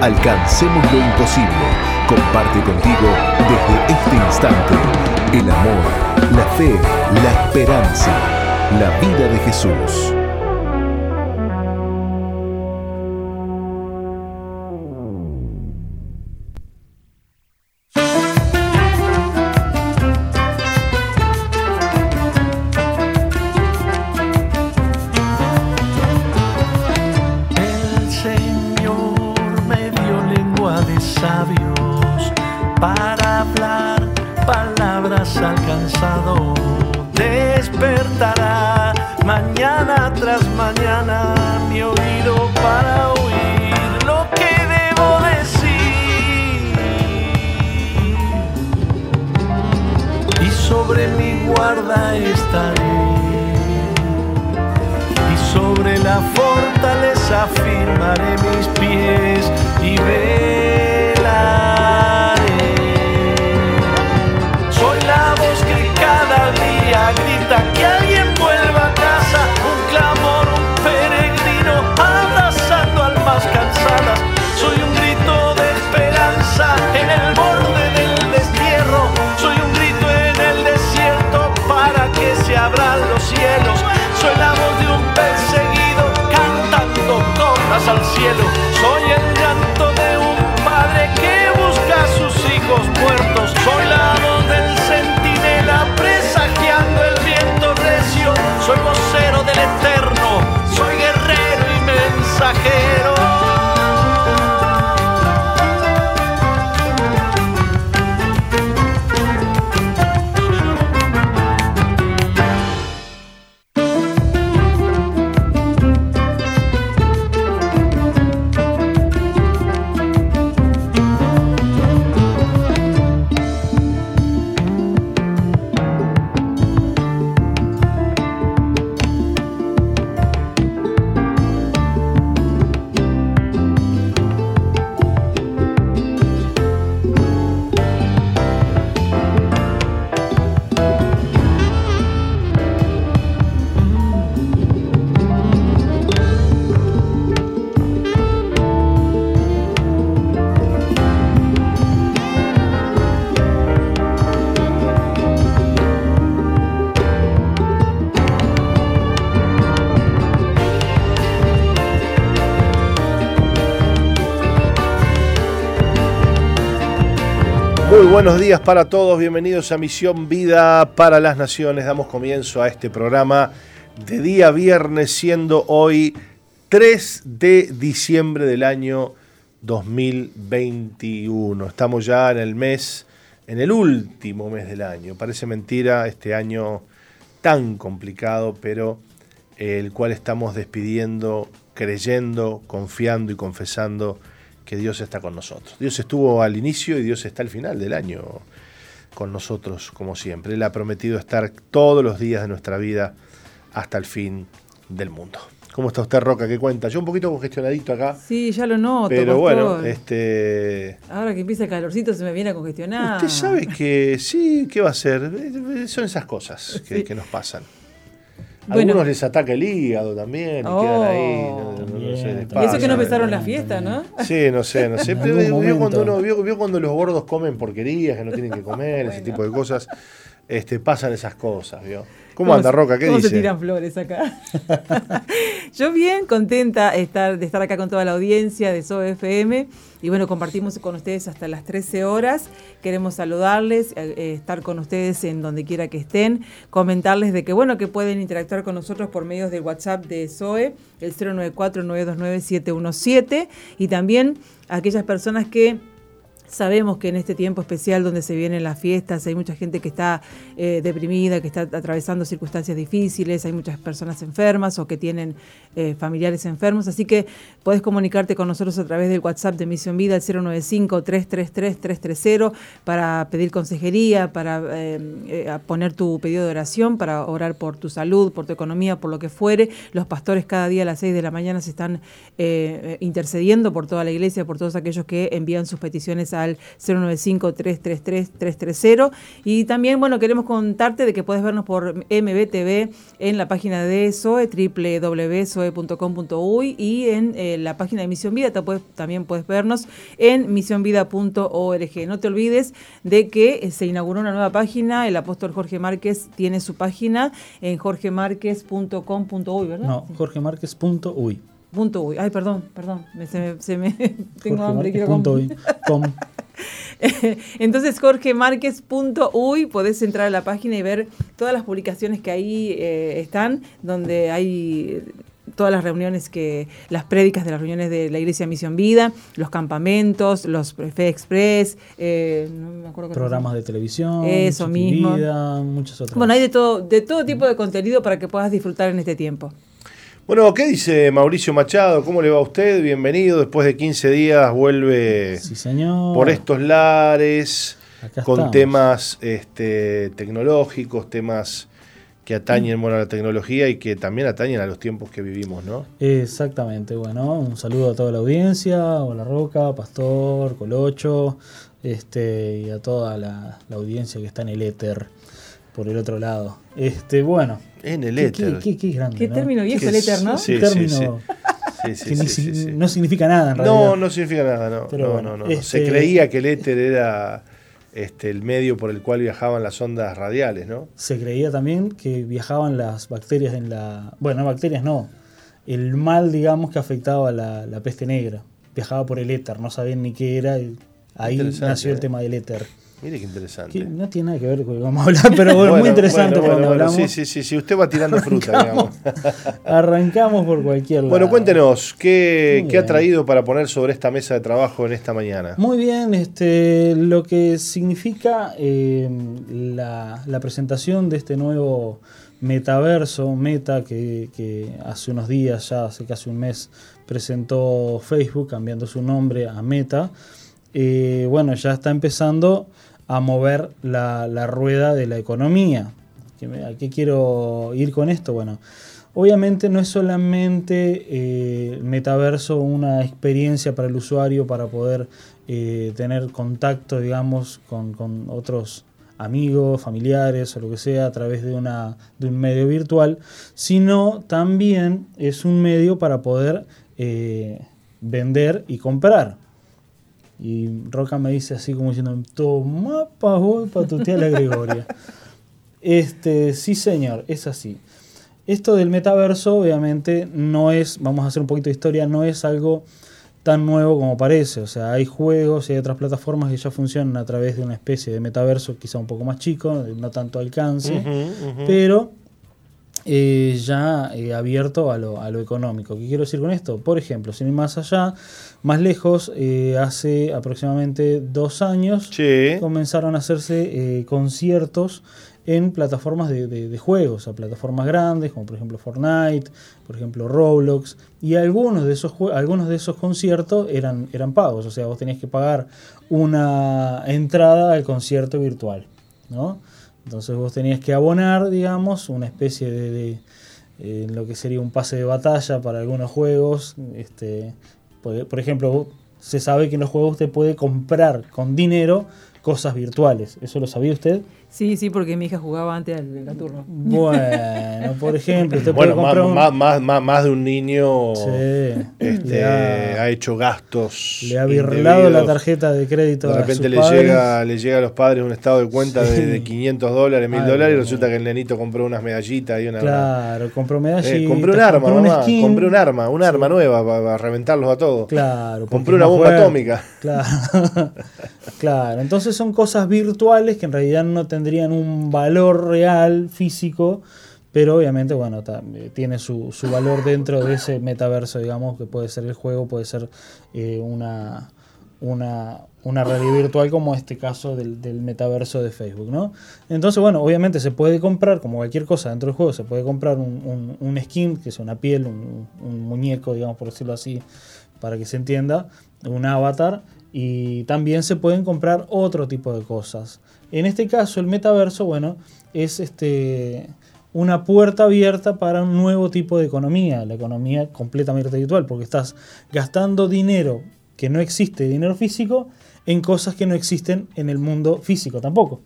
alcancemos lo imposible. Comparte contigo desde este instante el amor, la fe, la esperanza, la vida de Jesús. Buenos días para todos, bienvenidos a Misión Vida para las Naciones. Damos comienzo a este programa de día viernes, siendo hoy 3 de diciembre del año 2021. Estamos ya en el mes, en el último mes del año. Parece mentira este año tan complicado, pero el cual estamos despidiendo, creyendo, confiando y confesando que Dios está con nosotros. Dios estuvo al inicio y Dios está al final del año con nosotros, como siempre. Él ha prometido estar todos los días de nuestra vida hasta el fin del mundo. ¿Cómo está usted, Roca? ¿Qué cuenta? Yo un poquito congestionadito acá. Sí, ya lo noto. Pero bueno, este. Ahora que empieza el calorcito se me viene a congestionar. Usted sabe que sí, ¿qué va a ser? Son esas cosas que, que nos pasan. Algunos les ataca el hígado también y quedan ahí. Oh. y eso que no empezaron la fiesta, ¿no? Sí, no sé, no sé. vio, cuando uno, vio, cuando los gordos comen porquerías que no tienen que comer, ese tipo de cosas. Este, pasan esas cosas, ¿vio? ¿Cómo, anda, Roca? ¿Qué ¿cómo se tiran flores acá? Yo bien contenta estar, de estar acá con toda la audiencia de SOFM y bueno, compartimos con ustedes hasta las 13 horas. Queremos saludarles, eh, eh, estar con ustedes en donde quiera que estén, comentarles de que bueno, que pueden interactuar con nosotros por medios del WhatsApp de SOE, el 094-929-717 y también aquellas personas que Sabemos que en este tiempo especial donde se vienen las fiestas hay mucha gente que está eh, deprimida, que está atravesando circunstancias difíciles, hay muchas personas enfermas o que tienen eh, familiares enfermos, así que puedes comunicarte con nosotros a través del WhatsApp de Misión Vida al 095-333-330 para pedir consejería, para eh, poner tu pedido de oración, para orar por tu salud, por tu economía, por lo que fuere. Los pastores cada día a las 6 de la mañana se están intercediendo por toda la iglesia, por todos aquellos que envían sus peticiones a al 095-333-330. Y también, bueno, queremos contarte de que puedes vernos por MBTV en la página de SOE, www.soe.com.uy y en eh, la página de Misión Vida también puedes vernos en misionvida.org. No te olvides de que eh, se inauguró una nueva página, el apóstol Jorge Márquez tiene su página en jorgemarquez.com.uy, ¿verdad? No, jorgemarquez.uy. Punto uy. Ay, perdón, perdón. se me, tengo hambre. Quiero punto uy. Entonces, jorgemarquez.uy, podés entrar a la página y ver todas las publicaciones que ahí eh, están, donde hay todas las reuniones que, las prédicas de las reuniones de la Iglesia Misión Vida, los campamentos, los Fe Express, eh, programas de televisión, eso mismo, vida, muchas otras. Bueno, hay de todo, de todo tipo de contenido para que puedas disfrutar en este tiempo. Bueno, ¿qué dice Mauricio Machado? ¿Cómo le va a usted? Bienvenido. Después de 15 días vuelve por estos lares con temas este, tecnológicos, temas que atañen a la tecnología y que también atañen a los tiempos que vivimos, ¿no? Exactamente. Bueno, un saludo a toda la audiencia, Hola Roca, Pastor, Colocho, este, y a toda la, la audiencia que está en el éter por el otro lado. Este, bueno. En el éter. Qué, qué, grande, qué término viejo el éter, ¿no? Sí, término que no significa nada en realidad. No, no significa nada, no. no, no, no. Se este creía que el éter era este, el medio por el cual viajaban las ondas radiales, ¿no? Se creía también que viajaban las bacterias en la... Bueno, bacterias no. El mal, digamos, que afectaba la, la peste negra. Viajaba por el éter, no sabían ni qué era. Ahí nació el ¿eh? tema del éter. Mire qué interesante. no tiene nada que ver con lo que vamos a hablar, pero bueno, muy interesante cuando hablamos. Sí, sí, sí, sí, usted va tirando fruta, digamos. Arrancamos por cualquier lado. Bueno, cuéntenos, ¿qué, ¿qué ha traído para poner sobre esta mesa de trabajo en esta mañana? Muy bien, este, lo que significa eh, la, la, presentación de este nuevo metaverso, Meta, que, que hace unos días, ya hace casi un mes, presentó Facebook cambiando su nombre a Meta. Eh, bueno, ya está empezando a mover la, rueda de la economía. ¿A qué quiero ir con esto? Bueno, obviamente no es solamente eh, metaverso una experiencia para el usuario para poder eh, tener contacto, digamos, con, otros amigos, familiares o lo que sea a través de, una, de un medio virtual, sino también es un medio para poder eh, vender y comprar. Y Roca me dice así como diciendo, toma pa' voy para tu tía la Gregoria. este, sí señor, es así. Esto del metaverso obviamente no es, vamos a hacer un poquito de historia, no es algo tan nuevo como parece. O sea, hay juegos y hay otras plataformas que ya funcionan a través de una especie de metaverso quizá un poco más chico, no tanto alcance, pero eh, ya eh, abierto a lo, a lo, económico. ¿Qué quiero decir con esto? Por ejemplo, sin ir más allá, más lejos, eh, hace aproximadamente dos años comenzaron a hacerse conciertos en plataformas de, de, juegos, a plataformas grandes, como por ejemplo Fortnite, por ejemplo Roblox, y algunos de esos, algunos de esos conciertos eran, eran pagos, o sea, vos tenías que pagar una entrada al concierto virtual, ¿no? Entonces vos tenías que abonar, digamos, una especie de, eh, lo que sería un pase de batalla para algunos juegos. Este, por, ejemplo, se sabe que en los juegos usted puede comprar con dinero cosas virtuales. ¿Eso lo sabía usted? Sí, sí, porque mi hija jugaba antes al Gaturro. Bueno, por ejemplo, usted puede comprar más, más, más, más, de un niño este, ha, hecho gastos. Le ha birlado la tarjeta de crédito. De repente le, llega, le llega a los padres un estado de cuenta de, 500 dólares, 1000 dólares, y resulta que el nenito compró unas medallitas y una. Claro, compró eh, medallitas. compró un arma, mamá. compré un arma, un arma nueva para, reventarlos a todos. Claro. Compré una bomba atómica. Claro. claro. Entonces son cosas virtuales que en realidad no te tendrían un valor real, físico, pero obviamente, bueno, eh, tiene su, valor dentro de ese metaverso, digamos, que puede ser el juego, puede ser eh, una, una, una, realidad virtual como este caso del, metaverso de Facebook, ¿no? Entonces, bueno, obviamente se puede comprar, como cualquier cosa dentro del juego, se puede comprar un, skin, que es una piel, un, un muñeco, digamos, por decirlo así, para que se entienda, un avatar, y también se pueden comprar otro tipo de cosas. En este caso, el metaverso, bueno, es este, una puerta abierta para un nuevo tipo de economía, la economía completamente virtual, porque estás gastando dinero que no existe dinero físico en cosas que no existen en el mundo físico tampoco.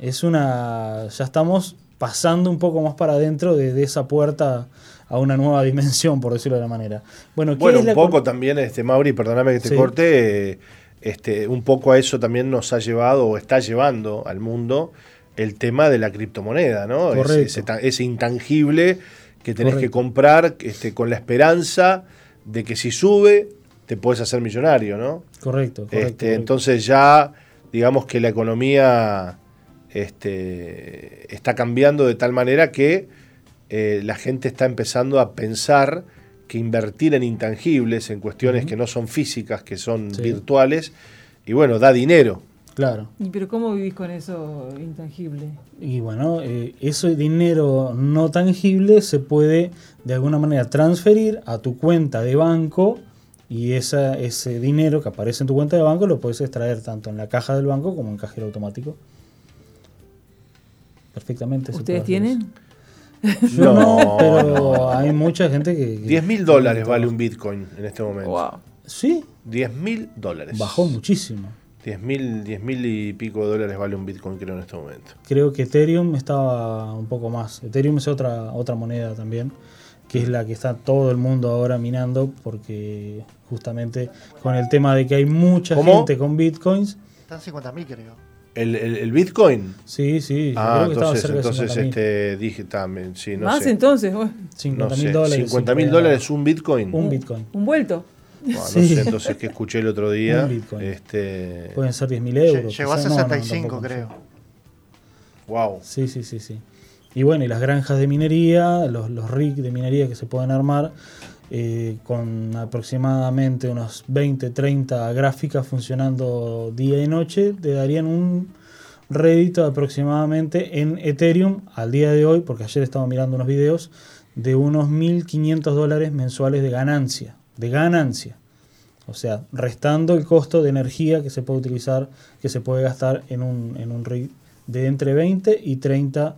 Es una. ya estamos pasando un poco más para adentro de, esa puerta a una nueva dimensión, por decirlo de la manera. Bueno, un poco también, este, Mauri, perdóname que te corte, este, un poco a eso también nos ha llevado o está llevando al mundo el tema de la criptomoneda, ¿no? Ese, ese, intangible que tenés que comprar este, con la esperanza de que si sube te puedes hacer millonario, ¿no? Correcto, este, correcto, Entonces ya, digamos que la economía este, está cambiando de tal manera que eh, la gente está empezando a pensar que invertir en intangibles, en cuestiones que no son físicas, que son virtuales, y bueno, da dinero. Claro. ¿Y pero cómo vivís con eso intangible? Y bueno, eh, ese dinero no tangible se puede de alguna manera transferir a tu cuenta de banco y esa, ese dinero que aparece en tu cuenta de banco lo puedes extraer tanto en la caja del banco como en cajero automático. Perfectamente. ¿Ustedes tienen? Yo no, pero hay mucha gente que... 10 mil dólares vale un Bitcoin en este momento. Wow. ¿Sí? 10 mil dólares. Bajó muchísimo. 10 mil y pico de dólares vale un Bitcoin creo en este momento. Creo que Ethereum estaba un poco más. Ethereum es otra, otra moneda también, que es la que está todo el mundo ahora minando porque justamente con el tema de que hay mucha gente con Bitcoins. Están 50 mil creo. ¿El, el, Bitcoin? Sí, sí. Ah, entonces, entonces este, dije también, sí, no Más entonces, 50 mil dólares. 50 mil dólares un Bitcoin. Un Bitcoin. Un vuelto. no sé, entonces que escuché el otro día. Un Bitcoin. Este... Pueden ser 10 mil euros. Llegó a 65, creo. Wow. Sí, sí, sí, sí. Y bueno, y las granjas de minería, los, los rigs de minería que se pueden armar, eh, con aproximadamente unos 20, 30 gráficas funcionando día y noche, te darían un rédito aproximadamente en Ethereum al día de hoy, porque ayer estaba mirando unos videos, de unos 1.500 dólares mensuales de ganancia, de ganancia. O sea, restando el costo de energía que se puede utilizar, que se puede gastar en un, en un rig de entre 20 y 30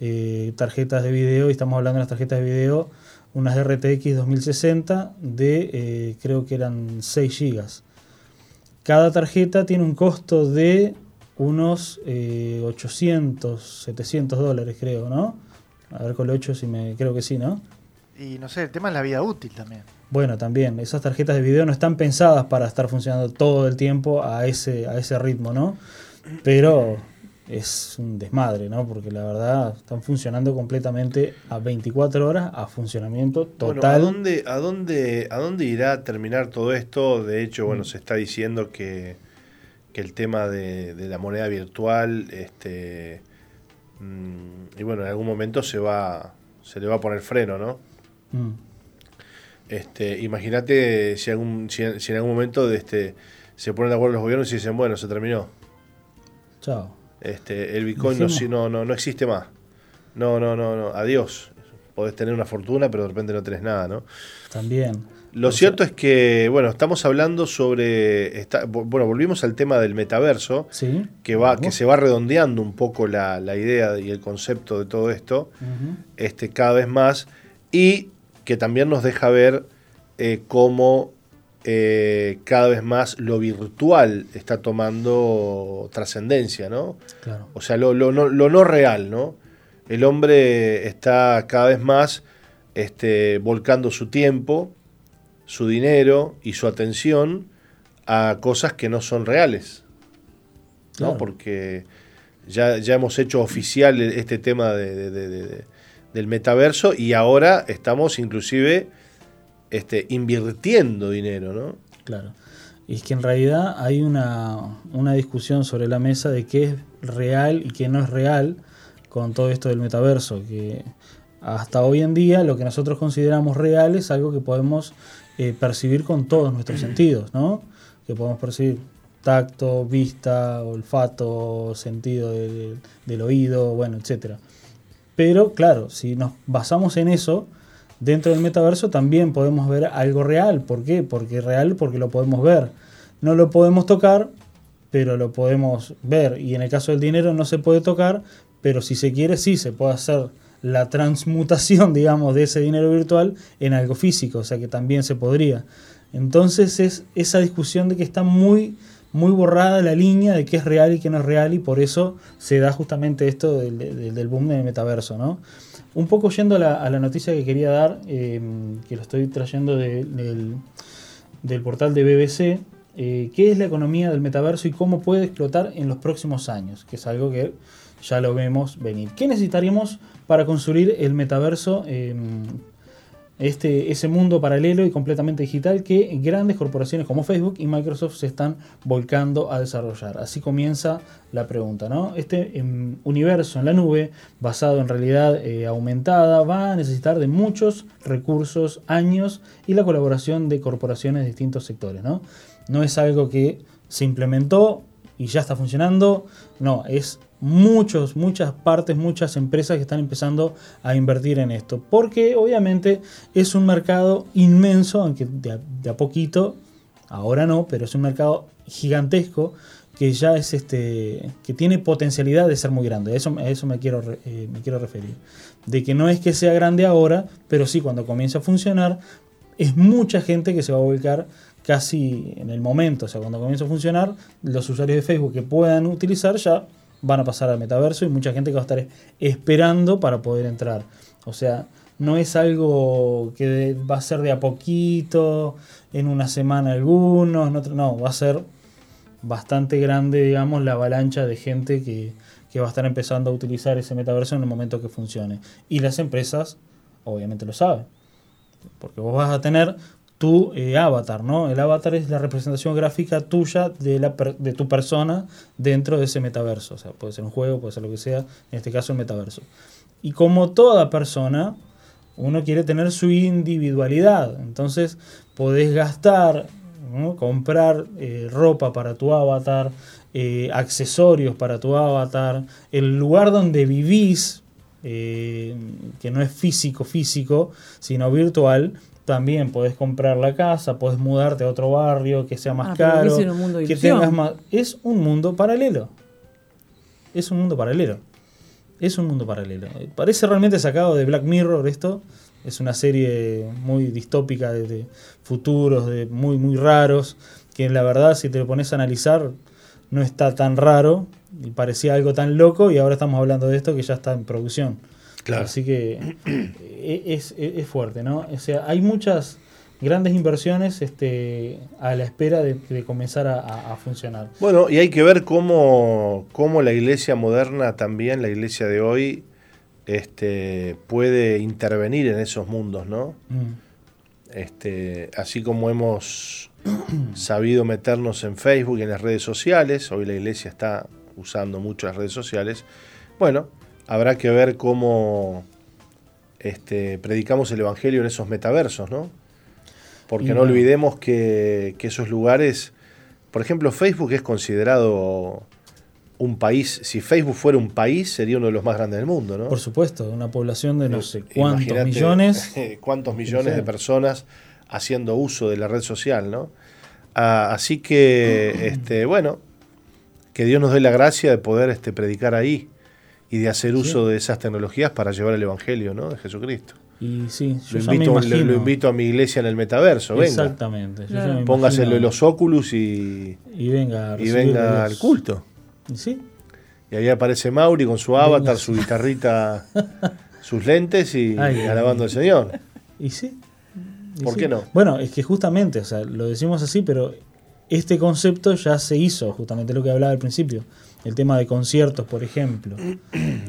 eh, tarjetas de video, y estamos hablando de las tarjetas de video unas RTX 2060 de eh, creo que eran 6 GB. Cada tarjeta tiene un costo de unos 800, eh, 700 dólares creo, ¿no? A ver con el 8 si me creo que sí, ¿no? Y no sé, el tema es la vida útil también. Bueno, también, esas tarjetas de video no están pensadas para estar funcionando todo el tiempo a ese, a ese ritmo, ¿no? Pero es un desmadre, ¿no? Porque la verdad están funcionando completamente a 24 horas a funcionamiento total. Bueno, ¿a dónde, a dónde, a dónde irá a terminar todo esto? De hecho, bueno, mm. se está diciendo que, que el tema de, la moneda virtual, este, mm, y bueno, en algún momento se va, se le va a poner freno, ¿no? Mm. Este, imagínate si, algún, si, si, en algún momento de este, se ponen de acuerdo los gobiernos y dicen, bueno, se terminó. Chao. Este, el Bitcoin no, no, no, existe más. No, no, no, no. Adiós. Podés tener una fortuna, pero de repente no tenés nada, ¿no? También. Lo cierto es que, bueno, estamos hablando sobre. bueno, volvimos al tema del metaverso, que, va, que se va redondeando un poco la, idea y el concepto de todo esto, este, cada vez más, y que también nos deja ver eh, cómo eh, cada vez más lo virtual está tomando trascendencia, ¿no? Claro. O sea, lo, no, real, ¿no? El hombre está cada vez más este, volcando su tiempo, su dinero y su atención a cosas que no son reales, ¿no? Porque ya, ya hemos hecho oficial este tema del metaverso y ahora estamos inclusive este, invirtiendo dinero, ¿no? Claro. Y es que en realidad hay una, discusión sobre la mesa de qué es real y qué no es real con todo esto del metaverso, que hasta hoy en día lo que nosotros consideramos real es algo que podemos eh, percibir con todos nuestros sentidos, ¿no? Que podemos percibir tacto, vista, olfato, sentido del oído, bueno, etcétera. Pero claro, si nos basamos en eso, dentro del metaverso también podemos ver algo real. ¿Por qué? Porque real porque lo podemos ver. No lo podemos tocar, pero lo podemos ver. Y en el caso del dinero no se puede tocar, pero si se quiere sí se puede hacer la transmutación, digamos, de ese dinero virtual en algo físico, o sea que también se podría. Entonces es esa discusión de que está muy, muy borrada la línea de qué es real y qué no es real y por eso se da justamente esto del, del boom del metaverso, ¿no? Un poco yendo a la, noticia que quería dar, eh, que lo estoy trayendo de, del, portal de BBC, eh, ¿qué es la economía del metaverso y cómo puede explotar en los próximos años? Que es algo que ya lo vemos venir. ¿Qué necesitaríamos para construir el metaverso? Este, ese mundo paralelo y completamente digital que grandes corporaciones como Facebook y Microsoft se están volcando a desarrollar. Así comienza la pregunta, ¿no? Este eh, universo en la nube, basado en realidad eh, aumentada, va a necesitar de muchos recursos, años y la colaboración de corporaciones de distintos sectores, ¿no? No es algo que se implementó y ya está funcionando, no, es muchos, muchas partes, muchas empresas que están empezando a invertir en esto. Porque obviamente es un mercado inmenso, aunque de a, poquito, ahora no, pero es un mercado gigantesco que ya es este que tiene potencialidad de ser muy grande. Eso, eso me, quiero, eh, me quiero referir. De que no es que sea grande ahora, pero sí cuando comience a funcionar, es mucha gente que se va a volcar casi en el momento. O sea, cuando comience a funcionar, los usuarios de Facebook que puedan utilizar ya van a pasar al metaverso y mucha gente que va a estar esperando para poder entrar. O sea, no es algo que va a ser de a poquito, en una semana algunos, en otro, no, va a ser bastante grande, digamos, la avalancha de gente que, que, va a estar empezando a utilizar ese metaverso en el momento que funcione. Y las empresas, obviamente lo saben, porque vos vas a tener tu eh, avatar, ¿no? El avatar es la representación gráfica tuya de, tu persona dentro de ese metaverso. O sea, puede ser un juego, puede ser lo que sea, en este caso el metaverso. Y como toda persona, uno quiere tener su individualidad. Entonces, podés gastar, comprar eh, ropa para tu avatar, eh, accesorios para tu avatar, el lugar donde vivís, que no es físico, físico, sino virtual, también podés comprar la casa, podés mudarte a otro barrio que sea más Ah, caro, un mundo que tengas más. Es un mundo paralelo. Es un mundo paralelo. Es un mundo paralelo. Parece realmente sacado de Black Mirror esto. Es una serie muy distópica de, de futuros, de muy, muy raros, que la verdad si te lo pones a analizar no está tan raro y parecía algo tan loco y ahora estamos hablando de esto que ya está en producción. Claro. Así que eh, es, es, es fuerte, ¿no? O sea, hay muchas grandes inversiones este, a la espera de, de comenzar a, funcionar. Bueno, y hay que ver cómo, cómo la iglesia moderna también, la iglesia de hoy, este, puede intervenir en esos mundos, ¿no? Mm. Este, así como hemos sabido meternos en Facebook y en las redes sociales, hoy la iglesia está usando mucho las redes sociales, bueno, habrá que ver cómo este, predicamos el Evangelio en esos metaversos, ¿no? Porque y no bueno. olvidemos que, que, esos lugares, por ejemplo, Facebook es considerado un país, si Facebook fuera un país, sería uno de los más grandes del mundo, ¿no? Por supuesto, una población de no sé cuántos millones. cuántos millones de personas haciendo uso de la red social, ¿no? Ah, así que, este, bueno, que Dios nos dé la gracia de poder este, predicar ahí y de hacer uso sí. de esas tecnologías para llevar el Evangelio ¿no? de Jesucristo. Y sí, yo lo, invito, lo, lo, invito, a mi iglesia en el metaverso. Venga. Exactamente. Claro. Póngaselo los óculos y, y venga, y venga al culto. ¿Y sí? Y ahí aparece Mauri con su avatar, su guitarrita, sus lentes y Ay, alabando al Señor. ¿Y sí? ¿Y ¿Por sí? qué no? Bueno, es que justamente, o sea, lo decimos así, pero este concepto ya se hizo, justamente lo que hablaba al principio el tema de conciertos, por ejemplo.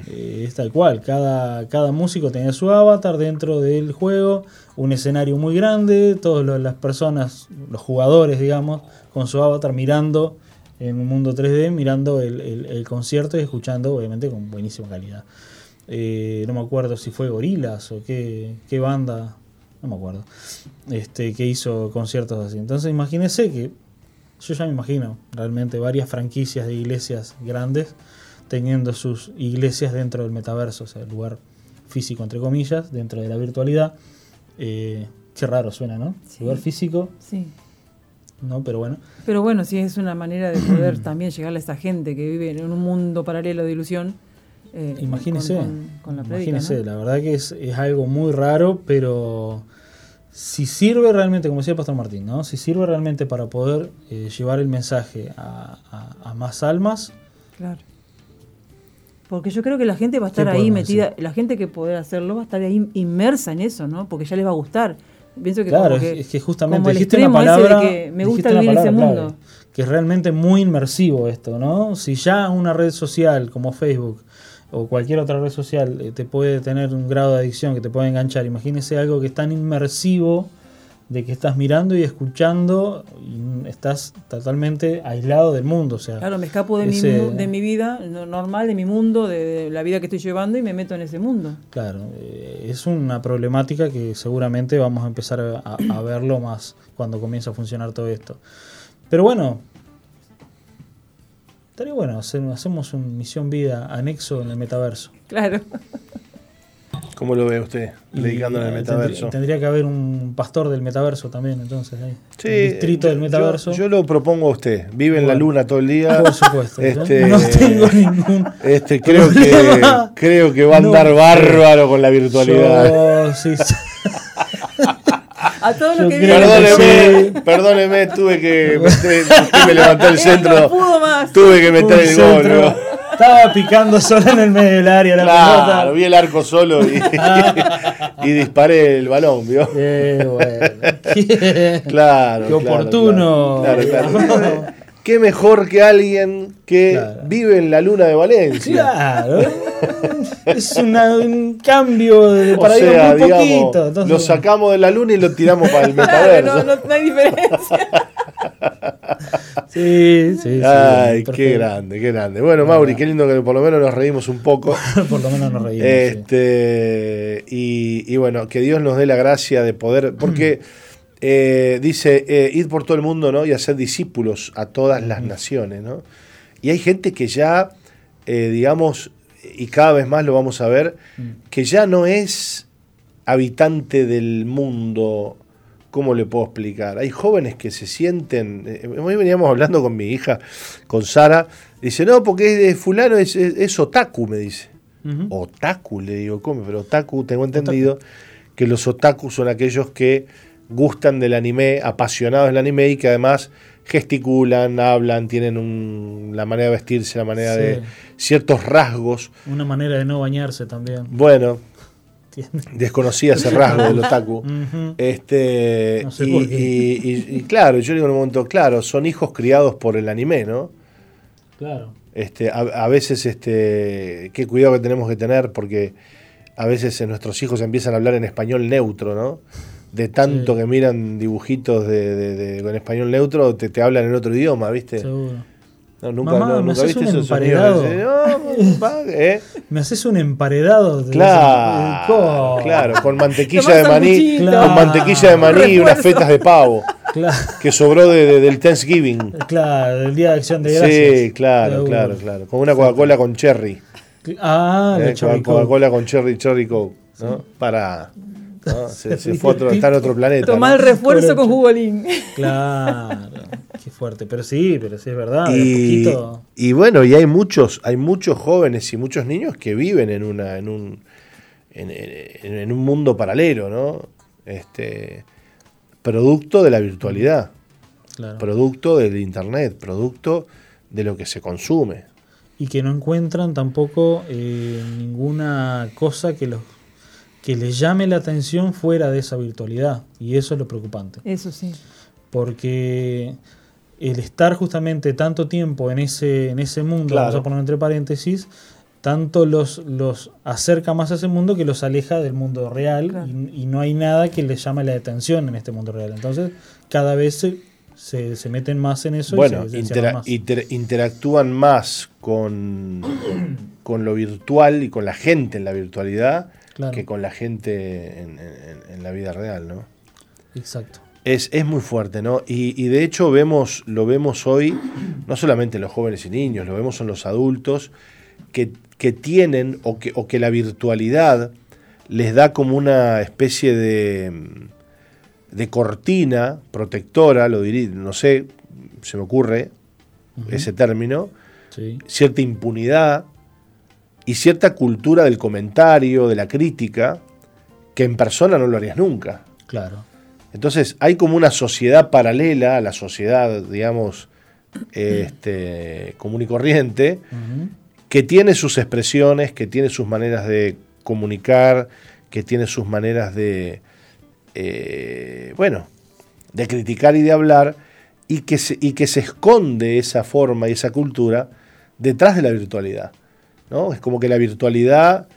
Eh, es tal cual, cada, cada músico tenía su avatar dentro del juego, un escenario muy grande, todas las personas, los jugadores, digamos, con su avatar mirando en un mundo 3D, mirando el, el, el concierto y escuchando, obviamente, con buenísima calidad. Eh, no me acuerdo si fue Gorilas o qué, qué banda, no me acuerdo, este, que hizo conciertos así. Entonces imagínense que yo ya me imagino realmente varias franquicias de iglesias grandes teniendo sus iglesias dentro del metaverso, o sea, el lugar físico, entre comillas, dentro de la virtualidad. Eh, qué raro suena, ¿no? Sí. Lugar físico. Sí. No, pero bueno. Pero bueno, sí es una manera de poder también llegarle a esa gente que vive en un mundo paralelo de ilusión. Eh, imagínese, con, con, con la, imagínese, la verdad que es, es algo muy raro, pero si sirve realmente, como decía el pastor Martín, ¿no? si sirve realmente para poder eh, llevar el mensaje a, a- a más almas, Claro. Porque yo creo que la gente va a estar ¿Qué ahí metida, decir? la gente que puede hacerlo va a estar ahí inmersa en eso, ¿no? Porque ya les va a gustar. Pienso que claro, que, es que justamente dijiste una ese palabra, que me gusta vivir ese palabra mundo. clave, que es realmente muy inmersivo esto, ¿no? Si ya una red social como Facebook o cualquier otra red social eh, te puede tener un grado de adicción que te puede enganchar, imagínese algo que es tan inmersivo de que estás mirando y escuchando y estás totalmente aislado del mundo, o sea, Claro, me escapo de, ese- mi, de mi vida no- normal, de mi mundo, de, de la vida que estoy llevando y me meto en ese mundo. Claro, eh, es una problemática que seguramente vamos a empezar a, a- a verlo más cuando comience a funcionar todo esto. Pero bueno, estaría bueno, hacer- hacemos una misión vida anexo en el metaverso. Claro. ¿Cómo lo ve usted, predicando en el eh, metaverso? Tendría, tendría que haber un pastor del metaverso también, entonces, ahí. Sí, distrito del metaverso. Yo, lo propongo a usted. Vive en la luna todo el día. Por supuesto. ¿eh? Este, no tengo ningún Este, creo que creo que va a andar No. bárbaro con la virtualidad. Yo, sí, sí. A todos Yo los que Perdóneme, perdóneme, tuve que meter, me levantó el centro, no pudo más. tuve que meter el gol. Estaba picando solo en el medio del área la Claro, pelota. vi el arco solo y, y disparé el balón, ¿vio? Eh, bueno. Qué, Claro. qué claro, oportuno. Claro, claro, claro. Qué mejor que alguien que Claro. vive en la luna de Valencia. Claro. Es una- un cambio de O paradigma sea, muy digamos, poquito. entonces- lo sacamos de la luna y lo tiramos para el Claro, metaverso. no, no, no hay diferencia. Sí, sí, sí. Ay, qué grande, qué grande. Bueno, Mauri, qué lindo que por lo menos nos reímos un poco. Por lo menos nos reímos. sí. Este, y, y bueno, que Dios nos dé la gracia de poder, porque eh, dice, eh, id por todo el mundo, ¿no? Y hacer discípulos a todas las naciones, ¿no? Y hay gente que ya, eh, digamos, y cada vez más lo vamos a ver, que ya no es habitante del mundo, ¿cómo le puedo explicar? Hay jóvenes que se sienten, eh, hoy veníamos hablando con mi hija, con Sara, dice, no, porque es de fulano, es, es- es otaku, me dice. Otaku, le digo, ¿cómo? Pero otaku, tengo entendido que los otaku son aquellos que gustan del anime, apasionados del anime y que además gesticulan, hablan, tienen un- la manera de vestirse, la manera Sí. de ciertos rasgos. Una manera de no bañarse también. Bueno, desconocía ese rasgo del otaku. Ujú. Este, No sé y, y- y- y claro, yo digo en un momento, claro, son hijos criados por el anime, ¿no? Claro. Este, a, a veces, este, qué cuidado que tenemos que tener, porque a veces nuestros hijos empiezan a hablar en español neutro, ¿no? De tanto Sí. que miran dibujitos de, de- de- con español neutro, te, te hablan en otro idioma, ¿viste? Seguro. No, nunca, Mamá, no, ¿me nunca haces viste un esos sonidos. ¿eh? Me haces un emparedado. de Claro, claro, con mantequilla de maní, sanguchito. con mantequilla de maní y unas fetas de pavo Claro, que sobró de, de- del Thanksgiving. claro, el día de acción de gracias. Sí, claro, claro, claro. Con una Coca-Cola con cherry. Ah, Eh. Coca-Cola con Cherry Cherry Coke, ¿no? Para. ¿No? Se, se fue a otro, está en otro planeta. Tomar ¿no? el refuerzo con jugolín. Claro, qué fuerte. Pero sí, pero sí es verdad. Y, poquito. y bueno, y hay muchos, hay muchos jóvenes y muchos niños que viven en una, en un, en, en- en un mundo paralelo, ¿no? Este, producto de la virtualidad, Claro. producto del internet, producto de lo que se consume. y que no encuentran tampoco eh, ninguna cosa que los que les llame la atención fuera de esa virtualidad y eso es lo preocupante Eso sí. porque el estar justamente tanto tiempo en ese en ese mundo Claro. vamos a poner entre paréntesis tanto los, los acerca más a ese mundo que los aleja del mundo real Claro. y, y no hay nada que les llame la atención en este mundo real entonces cada vez se, se, se meten más en eso Bueno, y se, intera- más. inter- interactúan más con, con lo virtual y con la gente en la virtualidad Claro. que con la gente en, en- en la vida real, ¿no? exacto Es, es muy fuerte, ¿no? Y, y de hecho vemos, lo vemos hoy, no solamente en los jóvenes y niños, lo vemos en los adultos, que, que tienen o que, o que la virtualidad les da como una especie de, de cortina protectora, lo diría, no sé, se me ocurre ese término, sí cierta impunidad y cierta cultura del comentario, de la crítica, que en persona no lo harías nunca. claro Entonces hay como una sociedad paralela a la sociedad, digamos, este, común y corriente, que tiene sus expresiones, que tiene sus maneras de comunicar, que tiene sus maneras de, eh, bueno, de criticar y de hablar, y que, se, y que se esconde esa forma y esa cultura detrás de la virtualidad. ¿No? Es como que la virtualidad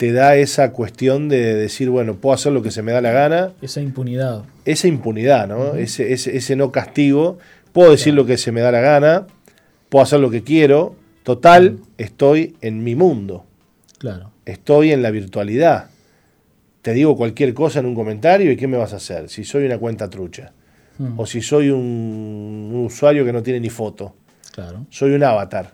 te da esa cuestión de decir, bueno, puedo hacer lo que se me da la gana. Esa impunidad. Esa impunidad, ¿no? ese, ese, no castigo. Puedo decir lo que se me da la gana, puedo hacer lo que quiero. Total, estoy en mi mundo. Claro. Estoy en la virtualidad. Te digo cualquier cosa en un comentario y ¿qué me vas a hacer? Si soy una cuenta trucha. O si soy un, usuario que no tiene ni foto. Claro. Soy un avatar.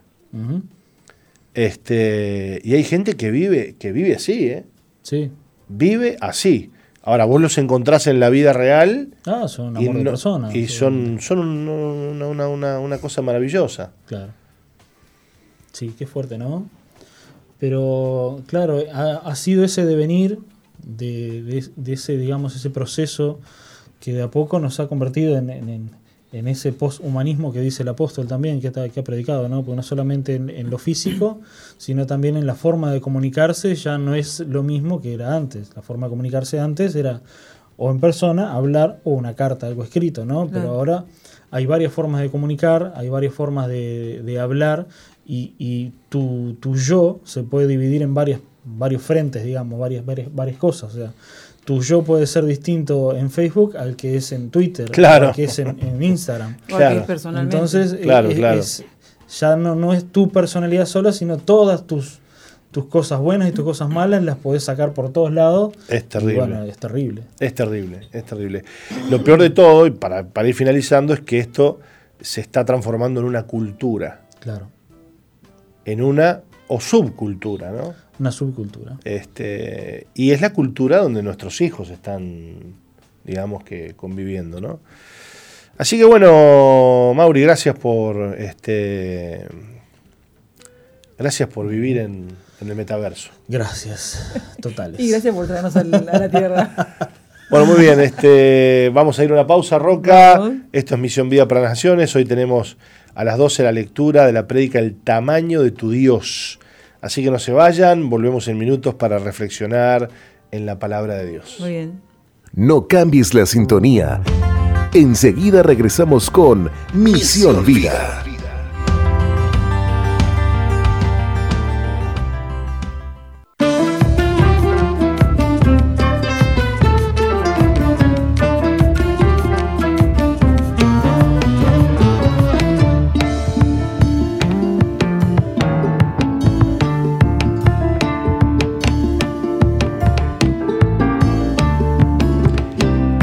Este, y hay gente que vive, que vive así, ¿eh? Sí. Vive así. Ahora, vos los encontrás en la vida real. Ah, son amor y de personas. Y son, son una, una, una, cosa maravillosa. Claro. Sí, qué fuerte, ¿no? Pero, claro, ha, sido ese devenir de, de, ese, digamos, ese proceso que de a poco nos ha convertido en, en en ese posthumanismo que dice el apóstol también, que, que ha predicado, ¿no? Porque no solamente en, lo físico, sino también en la forma de comunicarse, ya no es lo mismo que era antes. La forma de comunicarse antes era o en persona, hablar, o una carta, algo escrito, ¿no? Pero ahora hay varias formas de comunicar, hay varias formas de, hablar, y, tu, tu, yo se puede dividir en varias, varios frentes, digamos, varias, varias, varias cosas. O sea, tu yo puede ser distinto en Facebook al que es en Twitter, claro. al que es en, Instagram. Claro. Entonces, eh, ya no, no es tu personalidad sola, sino todas tus, tus cosas buenas y tus cosas malas las podés sacar por todos lados. Es terrible. Bueno, es terrible. Es terrible, es terrible. Lo peor de todo, y para, para ir finalizando, es que esto se está transformando en una cultura. Claro. En una o subcultura, ¿no? Una subcultura. Este, y es la cultura donde nuestros hijos están, digamos que, conviviendo, ¿no? Así que bueno, Mauri, gracias por este. Gracias por vivir en, el metaverso. Gracias, totales. y gracias por traernos a la, tierra. Bueno, muy bien, este, vamos a ir a una pausa, Roca. Esto es Misión Vida para las Naciones. Hoy tenemos a las 12 la lectura de la prédica El tamaño de tu Dios. Así que no se vayan, volvemos en minutos para reflexionar en la palabra de Dios. Muy bien. No cambies la sintonía. Enseguida regresamos con Misión Vida.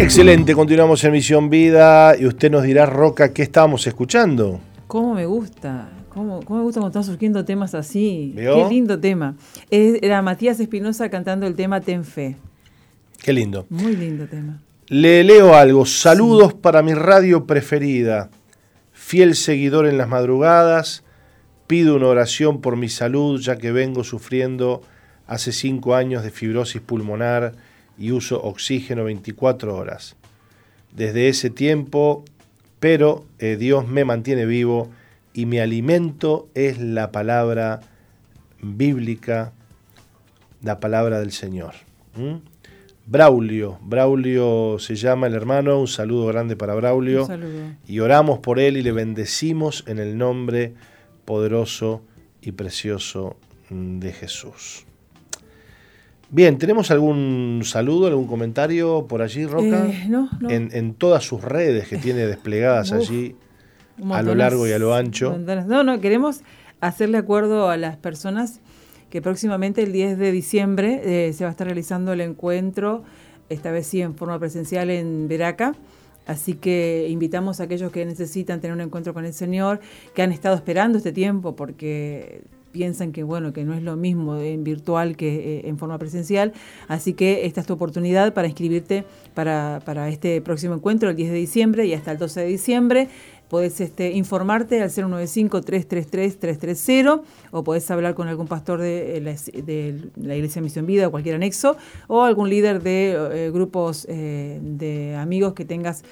Excelente, continuamos en Misión Vida y usted nos dirá, Roca, ¿qué estábamos escuchando? ¿Cómo me gusta? ¿Cómo, me gusta cuando están surgiendo temas así? Qué lindo tema. Era Matías Espinosa cantando el tema Ten Fe. Qué lindo. Muy lindo tema. Le leo algo. Saludos para mi radio preferida. Fiel seguidor en las madrugadas. Pido una oración por mi salud, ya que vengo sufriendo hace cinco años de fibrosis pulmonar y uso oxígeno 24 horas. Desde ese tiempo, pero eh, Dios me mantiene vivo y mi alimento es la palabra bíblica, la palabra del Señor. Braulio, Braulio se llama el hermano, un saludo grande para Braulio. Y oramos por él y le bendecimos en el nombre poderoso y precioso de Jesús. Bien, ¿tenemos algún saludo, algún comentario por allí, Roca? Eh, no, no. En, todas sus redes que tiene desplegadas allí a lo largo y a lo ancho. No, no, queremos hacerle acuerdo a las personas que próximamente el 10 de diciembre eh, se va a estar realizando el encuentro, esta vez sí en forma presencial en Veraca. Así que invitamos a aquellos que necesitan tener un encuentro con el Señor, que han estado esperando este tiempo porque piensan que bueno que no es lo mismo en virtual que eh, en forma presencial. Así que esta es tu oportunidad para inscribirte para, para, este próximo encuentro el 10 de diciembre y hasta el 12 de diciembre. Podés este, informarte al 095-333-330 o podés hablar con algún pastor de la, de la Iglesia Misión Vida o cualquier anexo o algún líder de eh, grupos eh, de amigos que tengas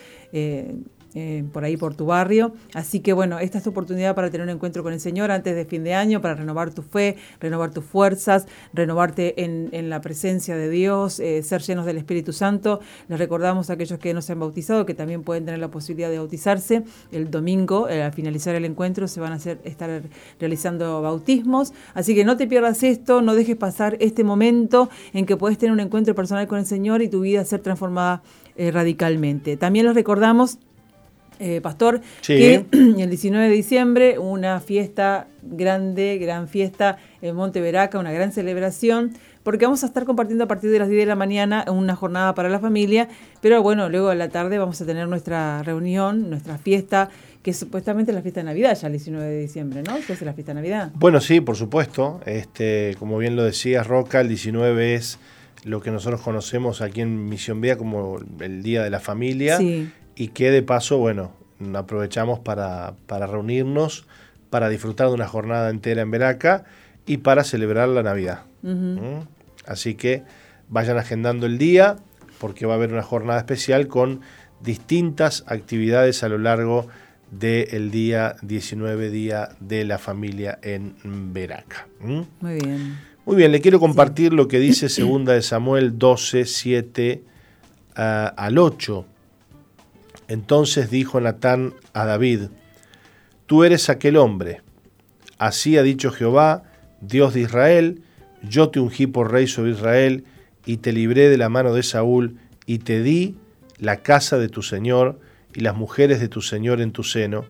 eh, por ahí por tu barrio. Así que bueno, esta es tu oportunidad para tener un encuentro con el Señor antes de fin de año, para renovar tu fe, renovar tus fuerzas, renovarte en, la presencia de Dios, eh, ser llenos del Espíritu Santo. Les recordamos a aquellos que no se han bautizado que también pueden tener la posibilidad de bautizarse. El domingo, eh, al finalizar el encuentro, se van a hacer, estar realizando bautismos. Así que no te pierdas esto, no dejes pasar este momento en que puedes tener un encuentro personal con el Señor y tu vida ser transformada radicalmente. También les recordamos eh, Pastor, que el 19 de diciembre una fiesta grande, gran fiesta en Monte Veraca, una gran celebración, porque vamos a estar compartiendo a partir de las 10 de la mañana una jornada para la familia, pero bueno, luego a la tarde vamos a tener nuestra reunión, nuestra fiesta, que supuestamente es la fiesta de Navidad, ya el 19 de diciembre, ¿no? ¿Qué es la fiesta de Navidad? Bueno, sí, por supuesto. Este, como bien lo decías, Roca, el 19 es lo que nosotros conocemos aquí en Misión Vía como el Día de la Familia. Sí y que de paso, bueno, aprovechamos para, reunirnos, para disfrutar de una jornada entera en Veraca y para celebrar la Navidad. ¿Mm? Así que vayan agendando el día porque va a haber una jornada especial con distintas actividades a lo largo del día 19, Día de la Familia en Veraca. ¿Mm? Muy bien. Muy bien, le quiero compartir lo que dice segunda de Samuel 12, 7 ah, al 8. Entonces dijo Natán a David, Tú eres aquel hombre. Así ha dicho Jehová, Dios de Israel, yo te ungí por rey sobre Israel, y te libré de la mano de Saúl, y te di la casa de tu Señor, y las mujeres de tu Señor en tu seno.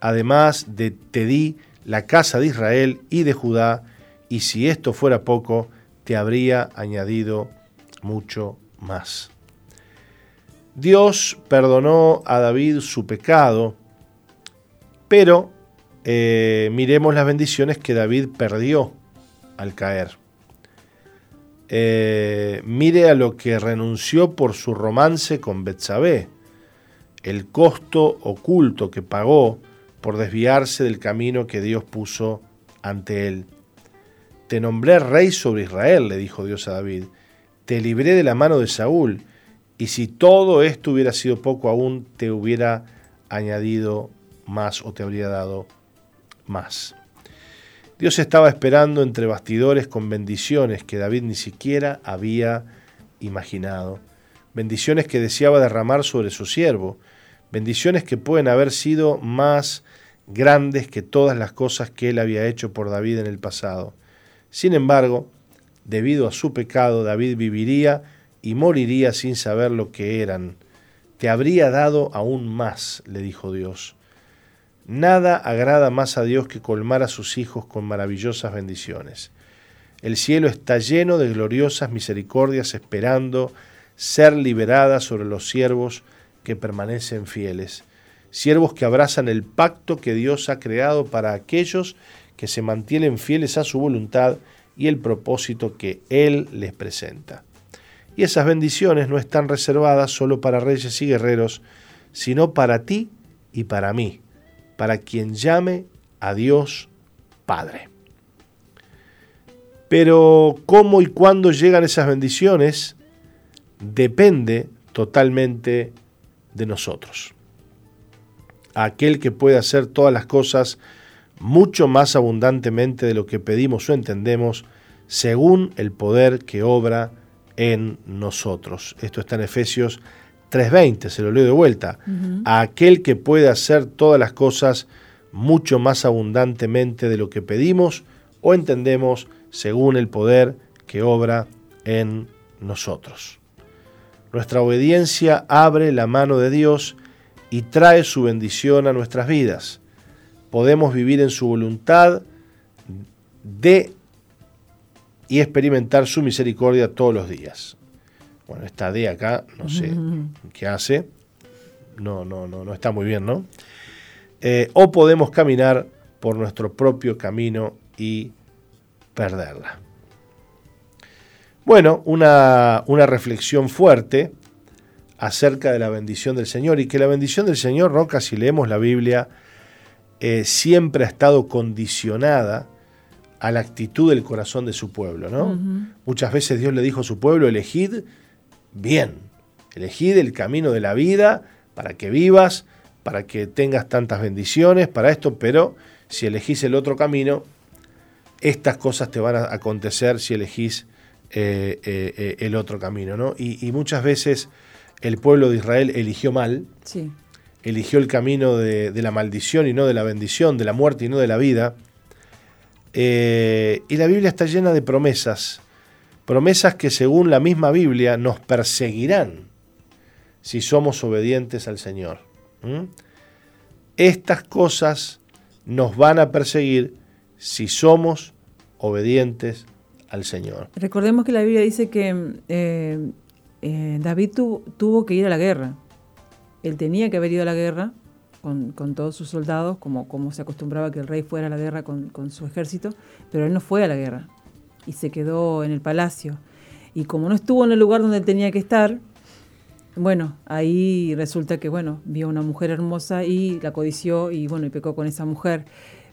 Además de te di la casa de Israel y de Judá, y si esto fuera poco, te habría añadido mucho más. Dios perdonó a David su pecado, pero eh, miremos las bendiciones que David perdió al caer. Eh, mire a lo que renunció por su romance con Betsabé, el costo oculto que pagó por desviarse del camino que Dios puso ante él. Te nombré rey sobre Israel, le dijo Dios a David. Te libré de la mano de Saúl y si todo esto hubiera sido poco aún, te hubiera añadido más o te habría dado más. Dios estaba esperando entre bastidores con bendiciones que David ni siquiera había imaginado. Bendiciones que deseaba derramar sobre su siervo. Bendiciones que pueden haber sido más grandes que todas las cosas que él había hecho por David en el pasado. Sin embargo, debido a su pecado, David viviría y moriría sin saber lo que eran. Te habría dado aún más, le dijo Dios. Nada agrada más a Dios que colmar a sus hijos con maravillosas bendiciones. El cielo está lleno de gloriosas misericordias esperando ser liberadas sobre los siervos que permanecen fieles, siervos que abrazan el pacto que Dios ha creado para aquellos que se mantienen fieles a su voluntad y el propósito que Él les presenta. Y esas bendiciones no están reservadas solo para reyes y guerreros, sino para ti y para mí, para quien llame a Dios Padre. Pero cómo y cuándo llegan esas bendiciones depende totalmente de nosotros. Aquel que puede hacer todas las cosas mucho más abundantemente de lo que pedimos o entendemos, según el poder que obra en nosotros. Esto está en Efesios 3:20, se lo leo de vuelta. A aquel que puede hacer todas las cosas mucho más abundantemente de lo que pedimos o entendemos según el poder que obra en nosotros. Nuestra obediencia abre la mano de Dios y trae su bendición a nuestras vidas. Podemos vivir en su voluntad de y experimentar su misericordia todos los días. Bueno, esta D acá, no sé qué hace. No, no, no, no está muy bien, ¿no? Eh, o podemos caminar por nuestro propio camino y perderla. Bueno, una, una reflexión fuerte acerca de la bendición del Señor y que la bendición del Señor, Roca, si leemos la Biblia, eh, siempre ha estado condicionada a la actitud del corazón de su pueblo. ¿no? Muchas veces Dios le dijo a su pueblo, elegid bien, elegid el camino de la vida para que vivas, para que tengas tantas bendiciones, para esto, pero si elegís el otro camino, estas cosas te van a acontecer si elegís eh, eh, el otro camino. ¿no? Y, muchas veces el pueblo de Israel eligió mal, sí. eligió el camino de, de la maldición y no de la bendición, de la muerte y no de la vida. Eh, y la Biblia está llena de promesas, promesas que según la misma Biblia nos perseguirán si somos obedientes al Señor. Estas cosas nos van a perseguir si somos obedientes al Señor. Recordemos que la Biblia dice que eh, eh, David tuvo que ir a la guerra. Él tenía que haber ido a la guerra con, todos sus soldados, como, como se acostumbraba que el rey fuera a la guerra con, su ejército, pero él no fue a la guerra y se quedó en el palacio. Y como no estuvo en el lugar donde tenía que estar, bueno, ahí resulta que, bueno, vio una mujer hermosa y la codició y, bueno, y pecó con esa mujer.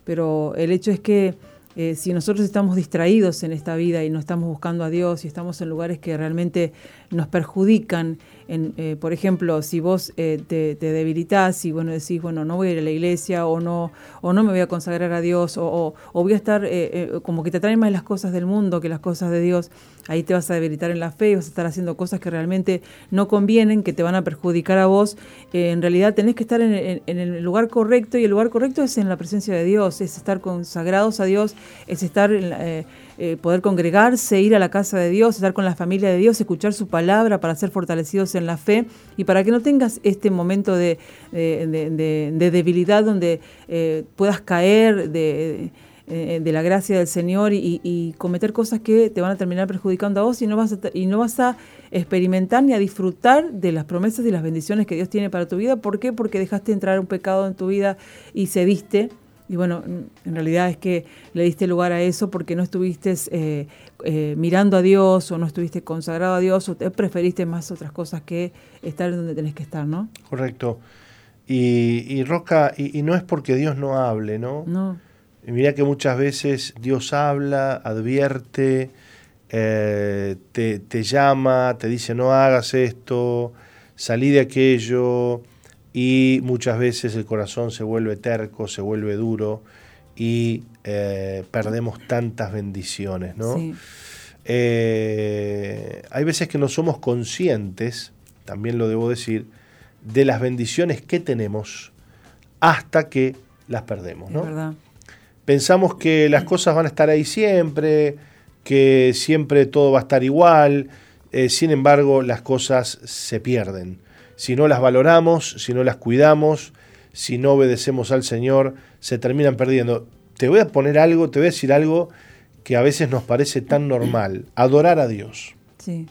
Pero el hecho es que eh, si nosotros estamos distraídos en esta vida y no estamos buscando a Dios y estamos en lugares que realmente nos perjudican eh, por ejemplo, si vos eh, te, te, debilitas y bueno, decís, bueno, no voy a ir a la iglesia o no, o no me voy a consagrar a Dios o, voy a estar eh, como que te atraen más las cosas del mundo que las cosas de Dios, ahí te vas a debilitar en la fe y vas a estar haciendo cosas que realmente no convienen, que te van a perjudicar a vos. en realidad tenés que estar en, el lugar correcto y el lugar correcto es en la presencia de Dios, es estar consagrados a Dios, es estar en eh, poder congregarse, ir a la casa de Dios, estar con la familia de Dios, escuchar su palabra para ser fortalecidos en la fe y para que no tengas este momento de, debilidad donde eh, puedas caer de, eh, de, la gracia del Señor y, cometer cosas que te van a terminar perjudicando a vos y no vas a, y no vas a experimentar ni a disfrutar de las promesas y las bendiciones que Dios tiene para tu vida. ¿Por qué? Porque dejaste entrar un pecado en tu vida y cediste y bueno, en realidad es que le diste lugar a eso porque no estuviste eh, eh, mirando a Dios o no estuviste consagrado a Dios o te preferiste más otras cosas que estar donde tenés que estar, ¿no? Correcto. Y, y Roca, y, no es porque Dios no hable, ¿no? No. Y mira que muchas veces Dios habla, advierte, eh, te, te llama, te dice no hagas esto, salí de aquello y muchas veces el corazón se vuelve terco, se vuelve duro y eh, perdemos tantas bendiciones, ¿no? Eh, hay veces que no somos conscientes, también lo debo decir, de las bendiciones que tenemos hasta que las perdemos, ¿no? Pensamos que las cosas van a estar ahí siempre, que siempre todo va a estar igual, eh, sin embargo las cosas se pierden si no las valoramos, si no las cuidamos, si no obedecemos al Señor, se terminan perdiendo. Te voy a poner algo, te voy a decir algo que a veces nos parece tan normal, adorar a Dios. Sí.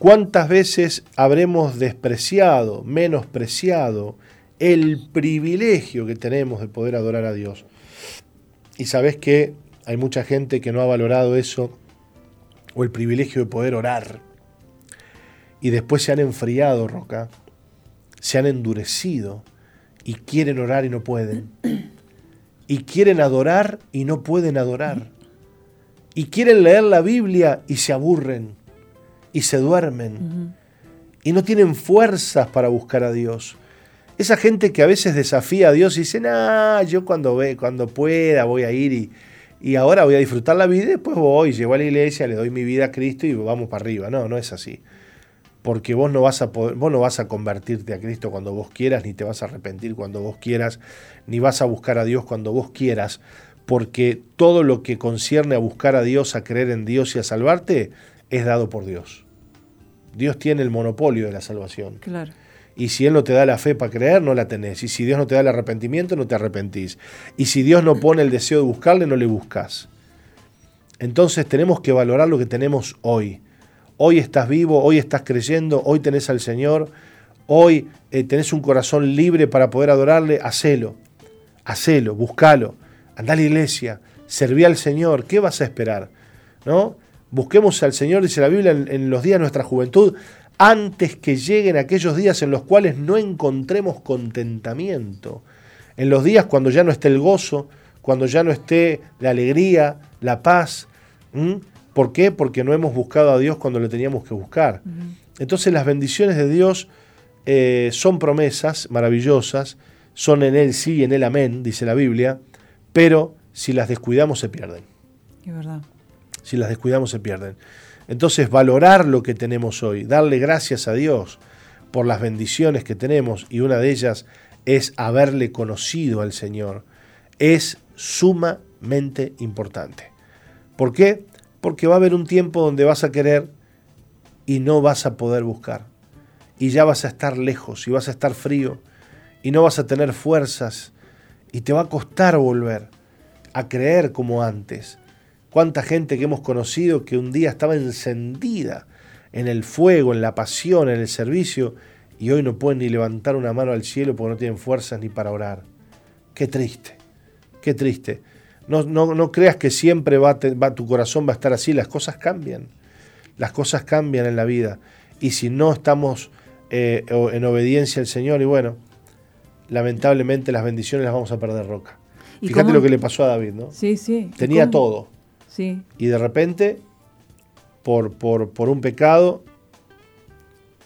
¿Cuántas veces habremos despreciado, menospreciado el privilegio que tenemos de poder adorar a Dios? Y sabes que hay mucha gente que no ha valorado eso, o el privilegio de poder orar y después se han enfriado, Roca, se han endurecido y quieren orar y no pueden. Y quieren adorar y no pueden adorar. Y quieren leer la Biblia y se aburren y se duermen. Y no tienen fuerzas para buscar a Dios. Esa gente que a veces desafía a Dios y dice, nah, yo cuando, ve, cuando pueda voy a ir y, y ahora voy a disfrutar la vida y después voy, llego a la iglesia, le doy mi vida a Cristo y vamos para arriba. No, no es así porque vos no vas a poder, vos no vas a convertirte a Cristo cuando vos quieras, ni te vas a arrepentir cuando vos quieras, ni vas a buscar a Dios cuando vos quieras, porque todo lo que concierne a buscar a Dios, a creer en Dios y a salvarte, es dado por Dios. Dios tiene el monopolio de la salvación. Claro. Y si Él no te da la fe para creer, no la tenés. Y si Dios no te da el arrepentimiento, no te arrepentís. Y si Dios no pone el deseo de buscarle, no le buscas. Entonces tenemos que valorar lo que tenemos hoy hoy estás vivo, hoy estás creyendo, hoy tenés al Señor, hoy eh, tenés un corazón libre para poder adorarle, hacelo, hacelo, buscalo, anda a la iglesia, serví al Señor, ¿qué vas a esperar? ¿No? Busquemos al Señor, dice la Biblia, en, los días de nuestra juventud, antes que lleguen aquellos días en los cuales no encontremos contentamiento, en los días cuando ya no esté el gozo, cuando ya no esté la alegría, la paz. ¿Por qué? Porque no hemos buscado a Dios cuando lo teníamos que buscar. Entonces las bendiciones de Dios eh, son promesas maravillosas, son en Él sí y en Él amén, dice la Biblia, pero si las descuidamos se pierden. Es verdad. Si las descuidamos se pierden. Entonces, valorar lo que tenemos hoy, darle gracias a Dios por las bendiciones que tenemos, y una de ellas es haberle conocido al Señor, es sumamente importante. ¿Por qué? Porque va a haber un tiempo donde vas a querer y no vas a poder buscar. Y ya vas a estar lejos y vas a estar frío y no vas a tener fuerzas y te va a costar volver a creer como antes. Cuánta gente que hemos conocido que un día estaba encendida en el fuego, en la pasión, en el servicio, y hoy no pueden ni levantar una mano al cielo porque no tienen fuerzas ni para orar. Qué triste, qué triste. No, no, creas que siempre va, va, tu corazón va a estar así, las cosas cambian. Las cosas cambian en la vida. Y si no estamos eh, en obediencia al Señor, y bueno, lamentablemente las bendiciones las vamos a perder roca. Fíjate lo que le pasó a David, ¿no? Sí, sí. Tenía todo Sí. Y de repente, por, por, por un pecado...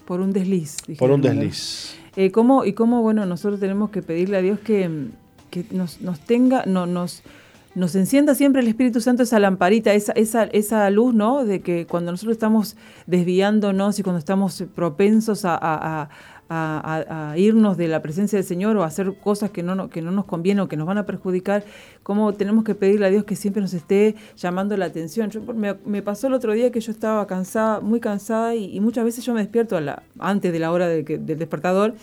Por un desliz. Por un desliz. Eh, ¿cómo, y cómo, bueno, nosotros tenemos que pedirle a Dios que, que nos, nos, tenga, no, nos, nos encienda siempre el Espíritu Santo esa lamparita, esa, esa, esa luz, ¿no? De que cuando nosotros estamos desviándonos y cuando estamos propensos a, a, irnos de la presencia del Señor o a hacer cosas que no, que no nos convienen o que nos van a perjudicar, cómo tenemos que pedirle a Dios que siempre nos esté llamando la atención. Yo, me, pasó el otro día que yo estaba cansada, muy cansada y, muchas veces yo me despierto a la, antes de la hora del despertador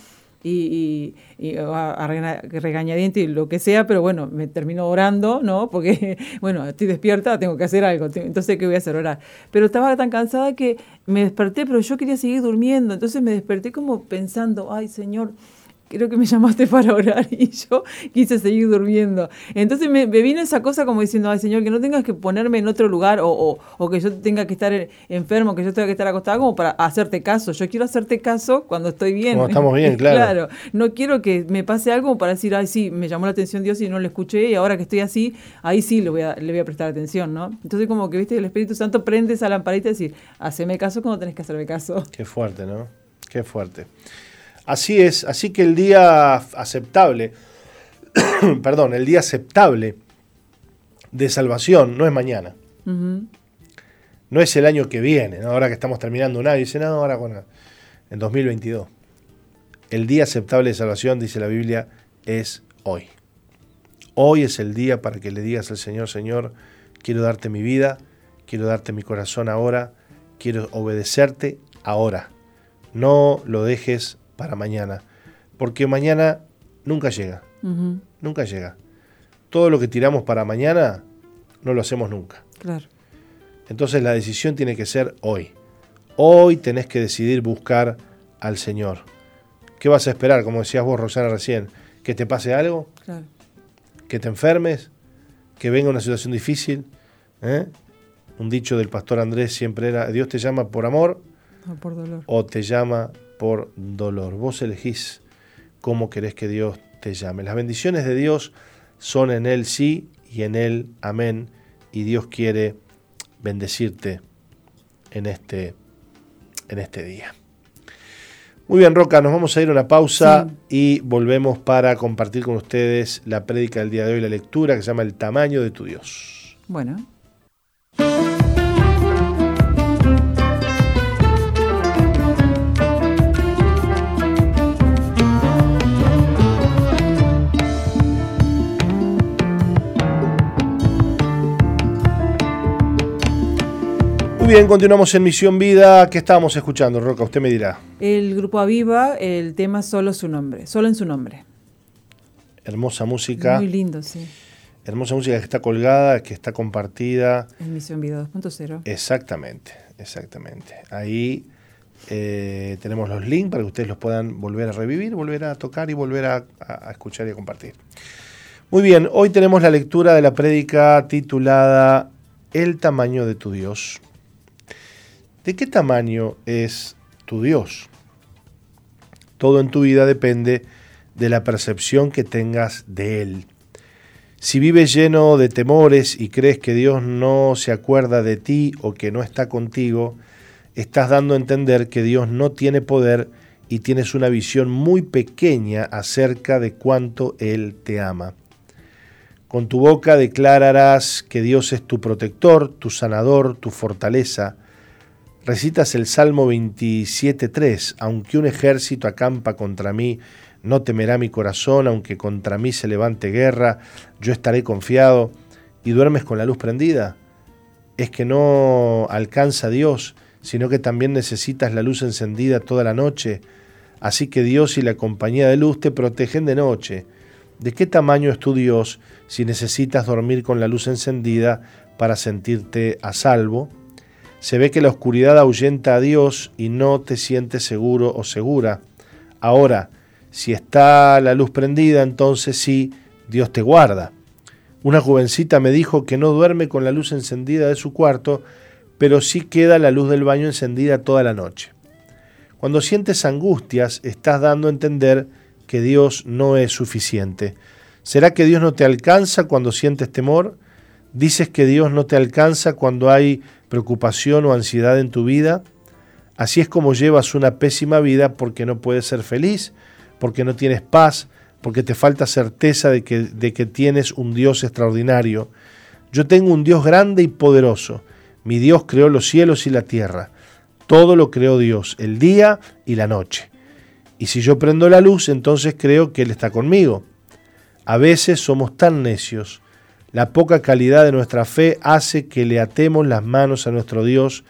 y, y, a, regañadiente y lo que sea, pero bueno, me termino orando, ¿no? Porque, bueno, estoy despierta, tengo que hacer algo, entonces, ¿qué voy a hacer? Orar. Pero estaba tan cansada que me desperté, pero yo quería seguir durmiendo, entonces me desperté como pensando, ay, Señor, creo que me llamaste para orar y yo quise seguir durmiendo. Entonces me, vino esa cosa como diciendo, ay Señor, que no tengas que ponerme en otro lugar o, que yo tenga que estar enfermo, que yo tenga que estar acostada como para hacerte caso. Yo quiero hacerte caso cuando estoy bien. Cuando estamos bien, claro. claro. No quiero que me pase algo para decir, ay sí, me llamó la atención Dios y no lo escuché y ahora que estoy así, ahí sí le voy a, le voy a prestar atención, ¿no? Entonces como que, viste, el Espíritu Santo prende esa lamparita y decir, haceme caso cuando tenés que hacerme caso. Qué fuerte, ¿no? Qué fuerte. Así es, así que el día aceptable, perdón, el día aceptable de salvación no es mañana. No es el año que viene, ahora que estamos terminando un año, dice, no, ahora bueno, en 2022. El día aceptable de salvación, dice la Biblia, es hoy. Hoy es el día para que le digas al Señor, Señor, quiero darte mi vida, quiero darte mi corazón ahora, quiero obedecerte ahora. No lo dejes para mañana, porque mañana nunca llega, nunca llega. Todo lo que tiramos para mañana no lo hacemos nunca. Claro. Entonces la decisión tiene que ser hoy. Hoy tenés que decidir buscar al Señor. ¿Qué vas a esperar? Como decías vos, Rosana, recién, que te pase algo, claro. que te enfermes, que venga una situación difícil. ¿eh? Un dicho del pastor Andrés siempre era, Dios te llama por amor o, por dolor. o te llama por dolor. Vos elegís cómo querés que Dios te llame. Las bendiciones de Dios son en Él sí y en Él amén. Y Dios quiere bendecirte en este, en este día. Muy bien, Roca, nos vamos a ir a una pausa y volvemos para compartir con ustedes la prédica del día de hoy, la lectura que se llama El tamaño de tu Dios. Bueno. Bien, continuamos en Misión Vida. ¿Qué estábamos escuchando, Roca? Usted me dirá. El grupo Aviva, el tema Solo su nombre, solo en su nombre. Hermosa música. Muy lindo, sí. Hermosa música que está colgada, que está compartida. En Misión Vida 2.0. Exactamente, exactamente. Ahí eh, tenemos los links para que ustedes los puedan volver a revivir, volver a tocar y volver a, a escuchar y a compartir. Muy bien, hoy tenemos la lectura de la prédica titulada El tamaño de tu Dios. ¿De qué tamaño es tu Dios. Todo en tu vida depende de la percepción que tengas de Él. Si vives lleno de temores y crees que Dios no se acuerda de ti o que no está contigo, estás dando a entender que Dios no tiene poder y tienes una visión muy pequeña acerca de cuánto Él te ama. Con tu boca declararás que Dios es tu protector, tu sanador, tu fortaleza. Recitas el Salmo 27.3, aunque un ejército acampa contra mí, no temerá mi corazón, aunque contra mí se levante guerra, yo estaré confiado. ¿Y duermes con la luz prendida? Es que no alcanza Dios, sino que también necesitas la luz encendida toda la noche. Así que Dios y la compañía de luz te protegen de noche. ¿De qué tamaño es tu Dios si necesitas dormir con la luz encendida para sentirte a salvo? Se ve que la oscuridad ahuyenta a Dios y no te sientes seguro o segura. Ahora, si está la luz prendida, entonces sí, Dios te guarda. Una jovencita me dijo que no duerme con la luz encendida de su cuarto, pero sí queda la luz del baño encendida toda la noche. Cuando sientes angustias, estás dando a entender que Dios no es suficiente? ¿Será que Dios no te alcanza cuando sientes temor? ¿Dices que Dios no te alcanza cuando hay preocupación o ansiedad en tu vida? Así es como llevas una pésima vida porque no puedes ser feliz, porque no tienes paz, porque te falta certeza de que, de que tienes un Dios extraordinario. Yo tengo un Dios grande y poderoso. Mi Dios creó los cielos y la tierra. Todo lo creó Dios, el día y la noche. Y si yo prendo la luz, entonces creo que Él está conmigo. A veces somos tan necios. La poca calidad de nuestra fe hace que le atemos las manos a nuestro Dios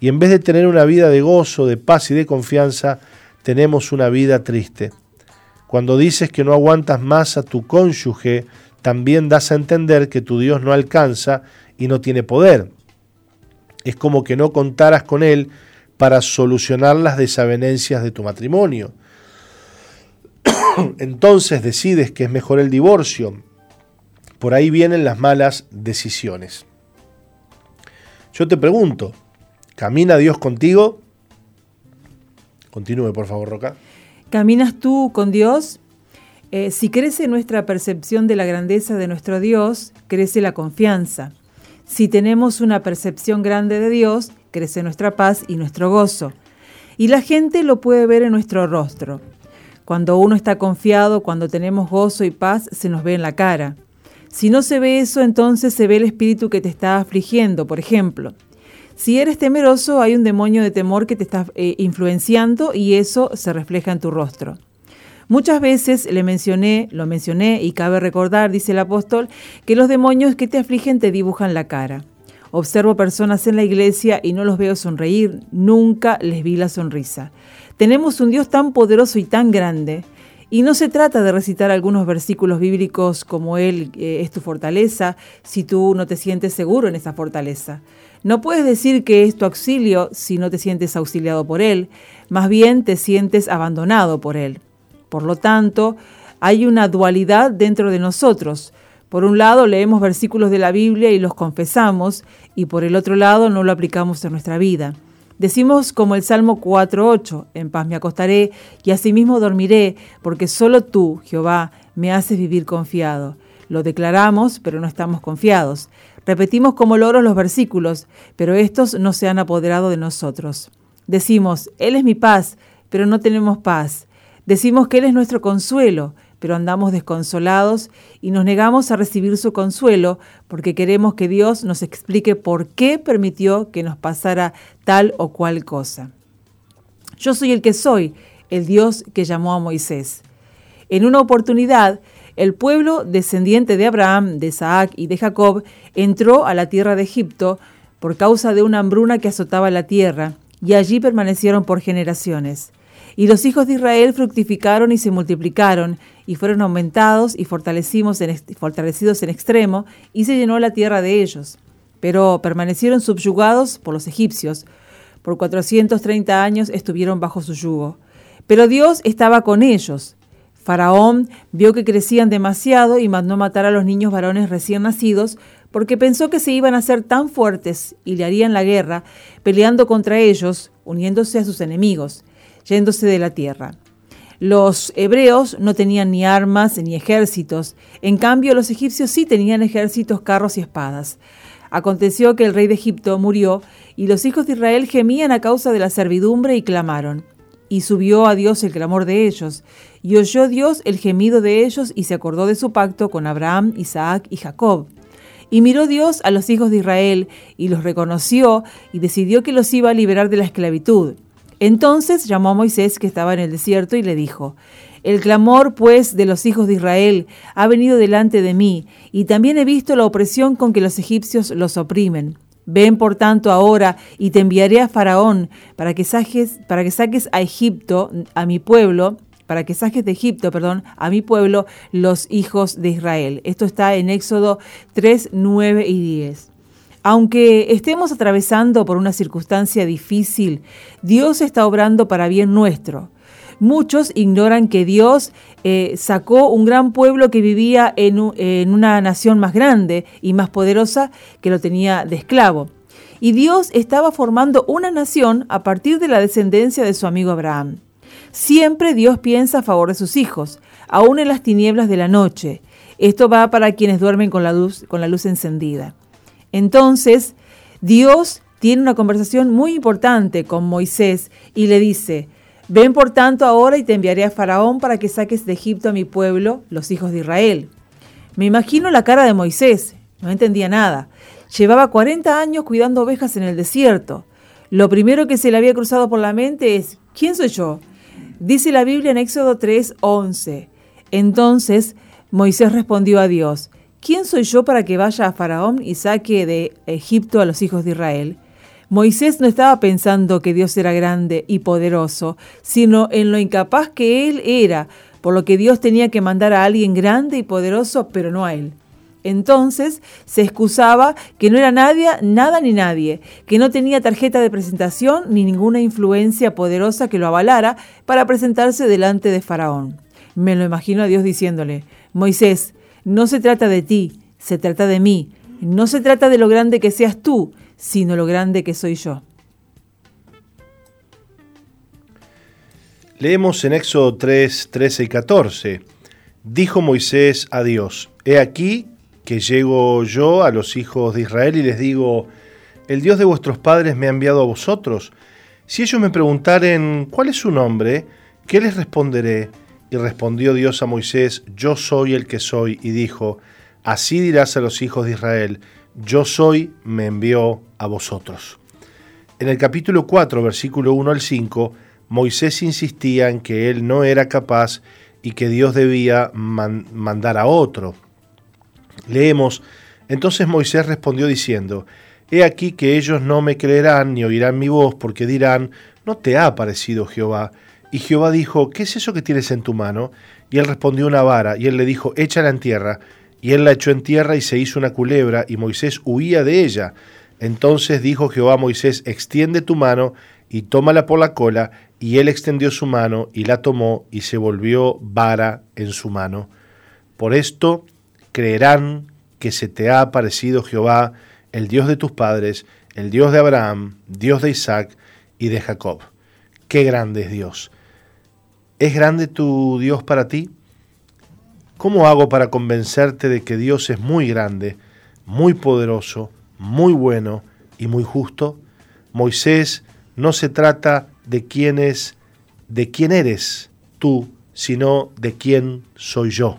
y en vez de tener una vida de gozo, de paz y de confianza, tenemos una vida triste. Cuando dices que no aguantas más a tu cónyuge, también das a entender que tu Dios no alcanza y no tiene poder. Es como que no contaras con Él para solucionar las desavenencias de tu matrimonio. entonces decides que es mejor el divorcio. Por ahí vienen las malas decisiones. Yo te pregunto, ¿camina Dios contigo? Continúe, por favor, Roca. ¿Caminas tú con Dios? Eh, si crece nuestra percepción de la grandeza de nuestro Dios, crece la confianza. Si tenemos una percepción grande de Dios, crece nuestra paz y nuestro gozo. Y la gente lo puede ver en nuestro rostro. Cuando uno está confiado, cuando tenemos gozo y paz, se nos ve en la cara. Si no se ve eso, entonces se ve el espíritu que te está afligiendo, por ejemplo. Si eres temeroso, hay un demonio de temor que te está eh, influenciando y eso se refleja en tu rostro. Muchas veces le mencioné, lo mencioné y cabe recordar, dice el apóstol, que los demonios que te afligen te dibujan la cara. Observo personas en la iglesia y no los veo sonreír, nunca les vi la sonrisa. Tenemos un Dios tan poderoso y tan grande. Y no se trata de recitar algunos versículos bíblicos como Él eh, es tu fortaleza si tú no te sientes seguro en esa fortaleza. No puedes decir que es tu auxilio si no te sientes auxiliado por Él, más bien te sientes abandonado por Él. Por lo tanto, hay una dualidad dentro de nosotros. Por un lado leemos versículos de la Biblia y los confesamos, y por el otro lado no lo aplicamos en nuestra vida. Decimos como el Salmo 4.8, en paz me acostaré y asimismo dormiré, porque solo tú, Jehová, me haces vivir confiado. Lo declaramos, pero no estamos confiados. Repetimos como loros los versículos, pero estos no se han apoderado de nosotros. Decimos, Él es mi paz, pero no tenemos paz. Decimos que Él es nuestro consuelo, pero andamos desconsolados y nos negamos a recibir su consuelo porque queremos que Dios nos explique por qué permitió que nos pasara tal o cual cosa. Yo soy el que soy, el Dios que llamó a Moisés. En una oportunidad, el pueblo descendiente de Abraham, de Isaac y de Jacob entró a la tierra de Egipto por causa de una hambruna que azotaba la tierra, y allí permanecieron por generaciones. Y los hijos de Israel fructificaron y se multiplicaron, y fueron aumentados y fortalecidos en, fortalecidos en extremo, y se llenó la tierra de ellos. Pero permanecieron subyugados por los egipcios. Por 430 años estuvieron bajo su yugo. Pero Dios estaba con ellos. Faraón vio que crecían demasiado y mandó matar a los niños varones recién nacidos, porque pensó que se iban a ser tan fuertes y le harían la guerra, peleando contra ellos uniéndose a sus enemigos, yéndose de la tierra. Los hebreos no tenían ni armas ni ejércitos, en cambio los egipcios sí tenían ejércitos, carros y espadas. Aconteció que el rey de Egipto murió, y los hijos de Israel gemían a causa de la servidumbre y clamaron. Y subió a Dios el clamor de ellos, y oyó Dios el gemido de ellos, y se acordó de su pacto con Abraham, Isaac y Jacob. Y miró Dios a los hijos de Israel, y los reconoció, y decidió que los iba a liberar de la esclavitud. Entonces llamó a Moisés, que estaba en el desierto, y le dijo, El clamor, pues, de los hijos de Israel ha venido delante de mí, y también he visto la opresión con que los egipcios los oprimen. Ven por tanto ahora y te enviaré a Faraón para que saques, para que saques a Egipto, a mi pueblo, para que saques de Egipto, perdón, a mi pueblo, los hijos de Israel. Esto está en Éxodo 3, 9 y 10. Aunque estemos atravesando por una circunstancia difícil, Dios está obrando para bien nuestro. Muchos ignoran que Dios eh, sacó un gran pueblo que vivía en, en una nación más grande y más poderosa que lo tenía de esclavo. Y Dios estaba formando una nación a partir de la descendencia de su amigo Abraham. Siempre Dios piensa a favor de sus hijos, aún en las tinieblas de la noche. Esto va para quienes duermen con la luz, con la luz encendida. Entonces, Dios tiene una conversación muy importante con Moisés y le dice, Ven por tanto ahora y te enviaré a Faraón para que saques de Egipto a mi pueblo, los hijos de Israel. Me imagino la cara de Moisés, no entendía nada. Llevaba 40 años cuidando ovejas en el desierto. Lo primero que se le había cruzado por la mente es, ¿quién soy yo? Dice la Biblia en Éxodo 3:11. Entonces Moisés respondió a Dios, ¿quién soy yo para que vaya a Faraón y saque de Egipto a los hijos de Israel? Moisés no estaba pensando que Dios era grande y poderoso, sino en lo incapaz que él era, por lo que Dios tenía que mandar a alguien grande y poderoso, pero no a él. Entonces se excusaba que no era nadie, nada ni nadie, que no tenía tarjeta de presentación ni ninguna influencia poderosa que lo avalara para presentarse delante de Faraón. Me lo imagino a Dios diciéndole, Moisés, no se trata de ti, se trata de mí, no se trata de lo grande que seas tú, sino lo grande que soy yo. Leemos en Éxodo 3, 13 y 14. Dijo Moisés a Dios, He aquí que llego yo a los hijos de Israel y les digo, El Dios de vuestros padres me ha enviado a vosotros. Si ellos me preguntaren, ¿cuál es su nombre? ¿Qué les responderé? Y respondió Dios a Moisés, Yo soy el que soy, y dijo, Así dirás a los hijos de Israel, yo soy, me envió a vosotros. En el capítulo 4, versículo 1 al 5, Moisés insistía en que él no era capaz y que Dios debía mandar a otro. Leemos, entonces Moisés respondió diciendo, He aquí que ellos no me creerán ni oirán mi voz, porque dirán, ¿no te ha parecido Jehová? Y Jehová dijo, ¿qué es eso que tienes en tu mano? Y él respondió una vara, y él le dijo, échala en tierra. Y él la echó en tierra y se hizo una culebra, y Moisés huía de ella. Entonces dijo Jehová a Moisés, extiende tu mano y tómala por la cola, y él extendió su mano y la tomó, y se volvió vara en su mano. Por esto creerán que se te ha aparecido Jehová, el Dios de tus padres, el Dios de Abraham, Dios de Isaac y de Jacob. Qué grande es Dios. ¿Es grande tu Dios para ti? ¿Cómo hago para convencerte de que Dios es muy grande, muy poderoso, muy bueno y muy justo? Moisés, no se trata de quién es, de quién eres tú, sino de quién soy yo.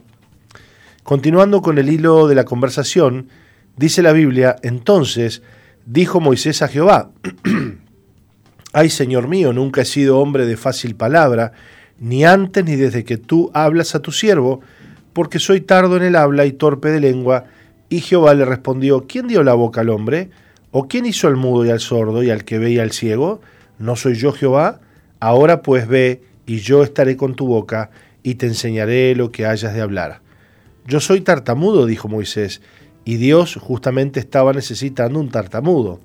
Continuando con el hilo de la conversación, dice la Biblia, entonces dijo Moisés a Jehová, Ay Señor mío, nunca he sido hombre de fácil palabra, ni antes ni desde que tú hablas a tu siervo, porque soy tardo en el habla y torpe de lengua. Y Jehová le respondió, ¿quién dio la boca al hombre? ¿O quién hizo al mudo y al sordo y al que ve y al ciego? ¿No soy yo Jehová? Ahora pues ve, y yo estaré con tu boca, y te enseñaré lo que hayas de hablar. Yo soy tartamudo, dijo Moisés, y Dios justamente estaba necesitando un tartamudo.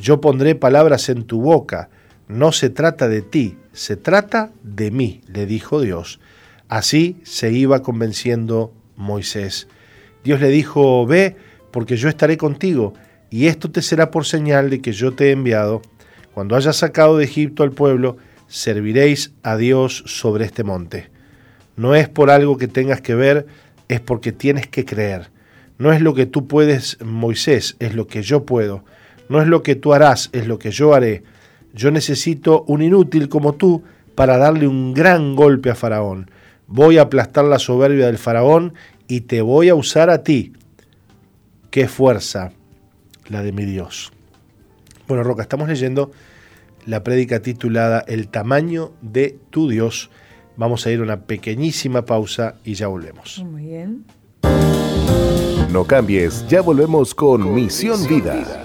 Yo pondré palabras en tu boca, no se trata de ti, se trata de mí, le dijo Dios. Así se iba convenciendo Moisés. Dios le dijo, ve, porque yo estaré contigo, y esto te será por señal de que yo te he enviado. Cuando hayas sacado de Egipto al pueblo, serviréis a Dios sobre este monte. No es por algo que tengas que ver, es porque tienes que creer. No es lo que tú puedes, Moisés, es lo que yo puedo. No es lo que tú harás, es lo que yo haré. Yo necesito un inútil como tú para darle un gran golpe a Faraón. Voy a aplastar la soberbia del Faraón y te voy a usar a ti. Qué fuerza la de mi Dios. Bueno, Roca, estamos leyendo la prédica titulada El tamaño de tu Dios. Vamos a ir a una pequeñísima pausa y ya volvemos. Muy bien. No cambies, ya volvemos con, Misión, Vida.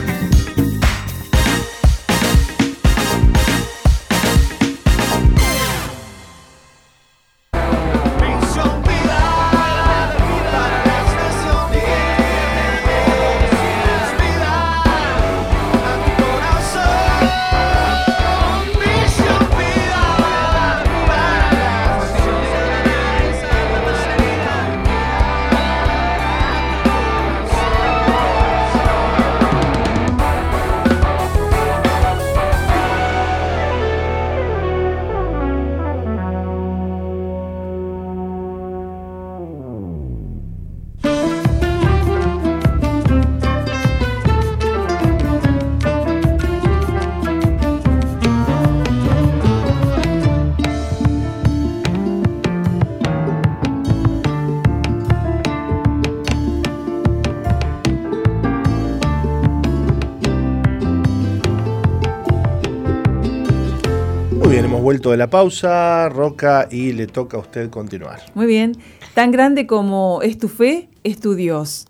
de la pausa, Roca, y le toca a usted continuar. Muy bien. Tan grande como es tu fe, es tu Dios.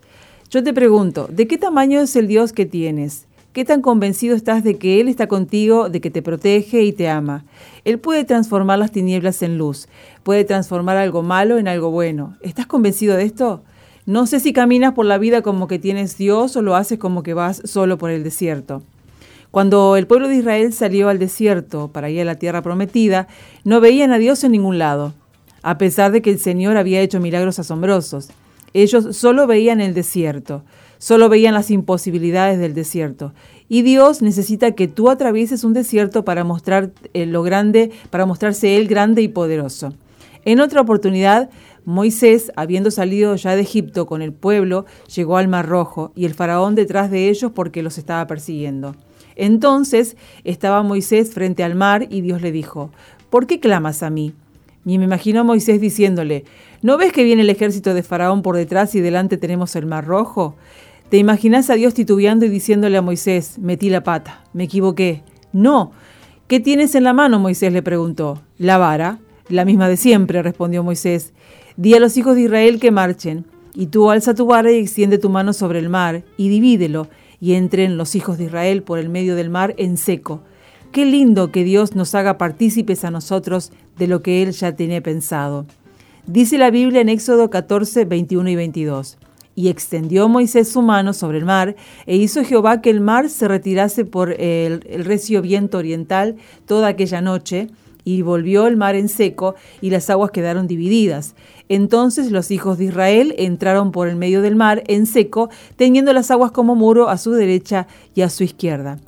Yo te pregunto, ¿de qué tamaño es el Dios que tienes? ¿Qué tan convencido estás de que Él está contigo, de que te protege y te ama? Él puede transformar las tinieblas en luz, puede transformar algo malo en algo bueno. ¿Estás convencido de esto? No sé si caminas por la vida como que tienes Dios o lo haces como que vas solo por el desierto. Cuando el pueblo de Israel salió al desierto para ir a la tierra prometida, no veían a Dios en ningún lado, a pesar de que el Señor había hecho milagros asombrosos. Ellos solo veían el desierto, solo veían las imposibilidades del desierto. Y Dios necesita que tú atravieses un desierto para mostrar eh, lo grande, para mostrarse él grande y poderoso. En otra oportunidad, Moisés, habiendo salido ya de Egipto con el pueblo, llegó al Mar Rojo y el faraón detrás de ellos porque los estaba persiguiendo. Entonces estaba Moisés frente al mar y Dios le dijo, ¿por qué clamas a mí? Y me imagino a Moisés diciéndole, ¿no ves que viene el ejército de Faraón por detrás y delante tenemos el mar rojo? ¿Te imaginas a Dios titubeando y diciéndole a Moisés, metí la pata, me equivoqué? No. ¿Qué tienes en la mano? Moisés le preguntó. La vara, la misma de siempre, respondió Moisés. Di a los hijos de Israel que marchen, y tú alza tu vara y extiende tu mano sobre el mar, y divídelo, y entren los hijos de Israel por el medio del mar en seco. Qué lindo que Dios nos haga partícipes a nosotros de lo que Él ya tiene pensado. Dice la Biblia en Éxodo 14, 21 y 22. Y extendió Moisés su mano sobre el mar, e hizo Jehová que el mar se retirase por el, el recio viento oriental toda aquella noche, y volvió el mar en seco, y las aguas quedaron divididas. Entonces los hijos de Israel entraron por el medio del mar en seco, teniendo las aguas como muro a su derecha y a su izquierda.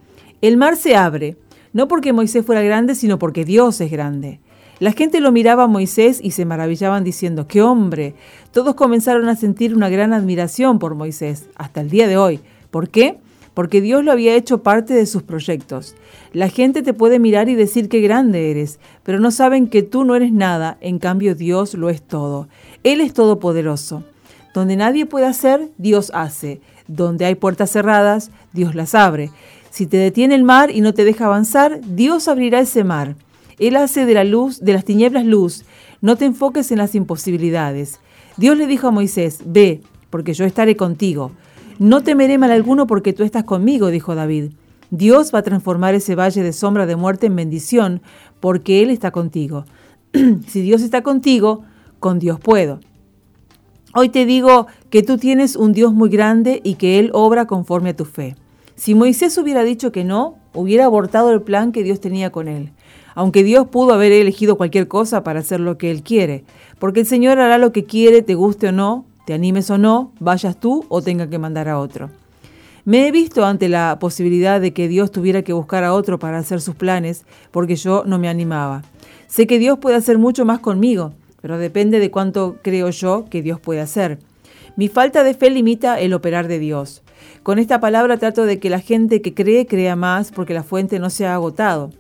El mar se abre, no porque Moisés fuera grande, sino porque Dios es grande. La gente lo miraba a Moisés y se maravillaban diciendo, ¡qué hombre! Todos comenzaron a sentir una gran admiración por Moisés, hasta el día de hoy. ¿Por qué? Porque Dios lo había hecho parte de sus proyectos. La gente te puede mirar y decir qué grande eres, pero no saben que tú no eres nada, en cambio Dios lo es todo. Él es todopoderoso. Donde nadie puede hacer, Dios hace. Donde hay puertas cerradas, Dios las abre. Si te detiene el mar y no te deja avanzar, Dios abrirá ese mar. Él hace de la luz, de las tinieblas luz. No te enfoques en las imposibilidades. Dios le dijo a Moisés, ve, porque yo estaré contigo. No temeré mal alguno porque tú estás conmigo, dijo David. Dios va a transformar ese valle de sombra de muerte en bendición, porque Él está contigo. si Dios está contigo, con Dios puedo. Hoy te digo que tú tienes un Dios muy grande y que Él obra conforme a tu fe. Si Moisés hubiera dicho que no, hubiera abortado el plan que Dios tenía con él. Aunque Dios pudo haber elegido cualquier cosa para hacer lo que Él quiere, porque el Señor hará lo que quiere, te guste o no, te animes o no, vayas tú o tenga que mandar a otro. Me he visto ante la posibilidad de que Dios tuviera que buscar a otro para hacer sus planes, porque yo no me animaba. Sé que Dios puede hacer mucho más conmigo, pero depende de cuánto creo yo que Dios puede hacer. Mi falta de fe limita el operar de Dios. Con esta palabra trato de que la gente que cree crea más porque la fuente no se ha agotado.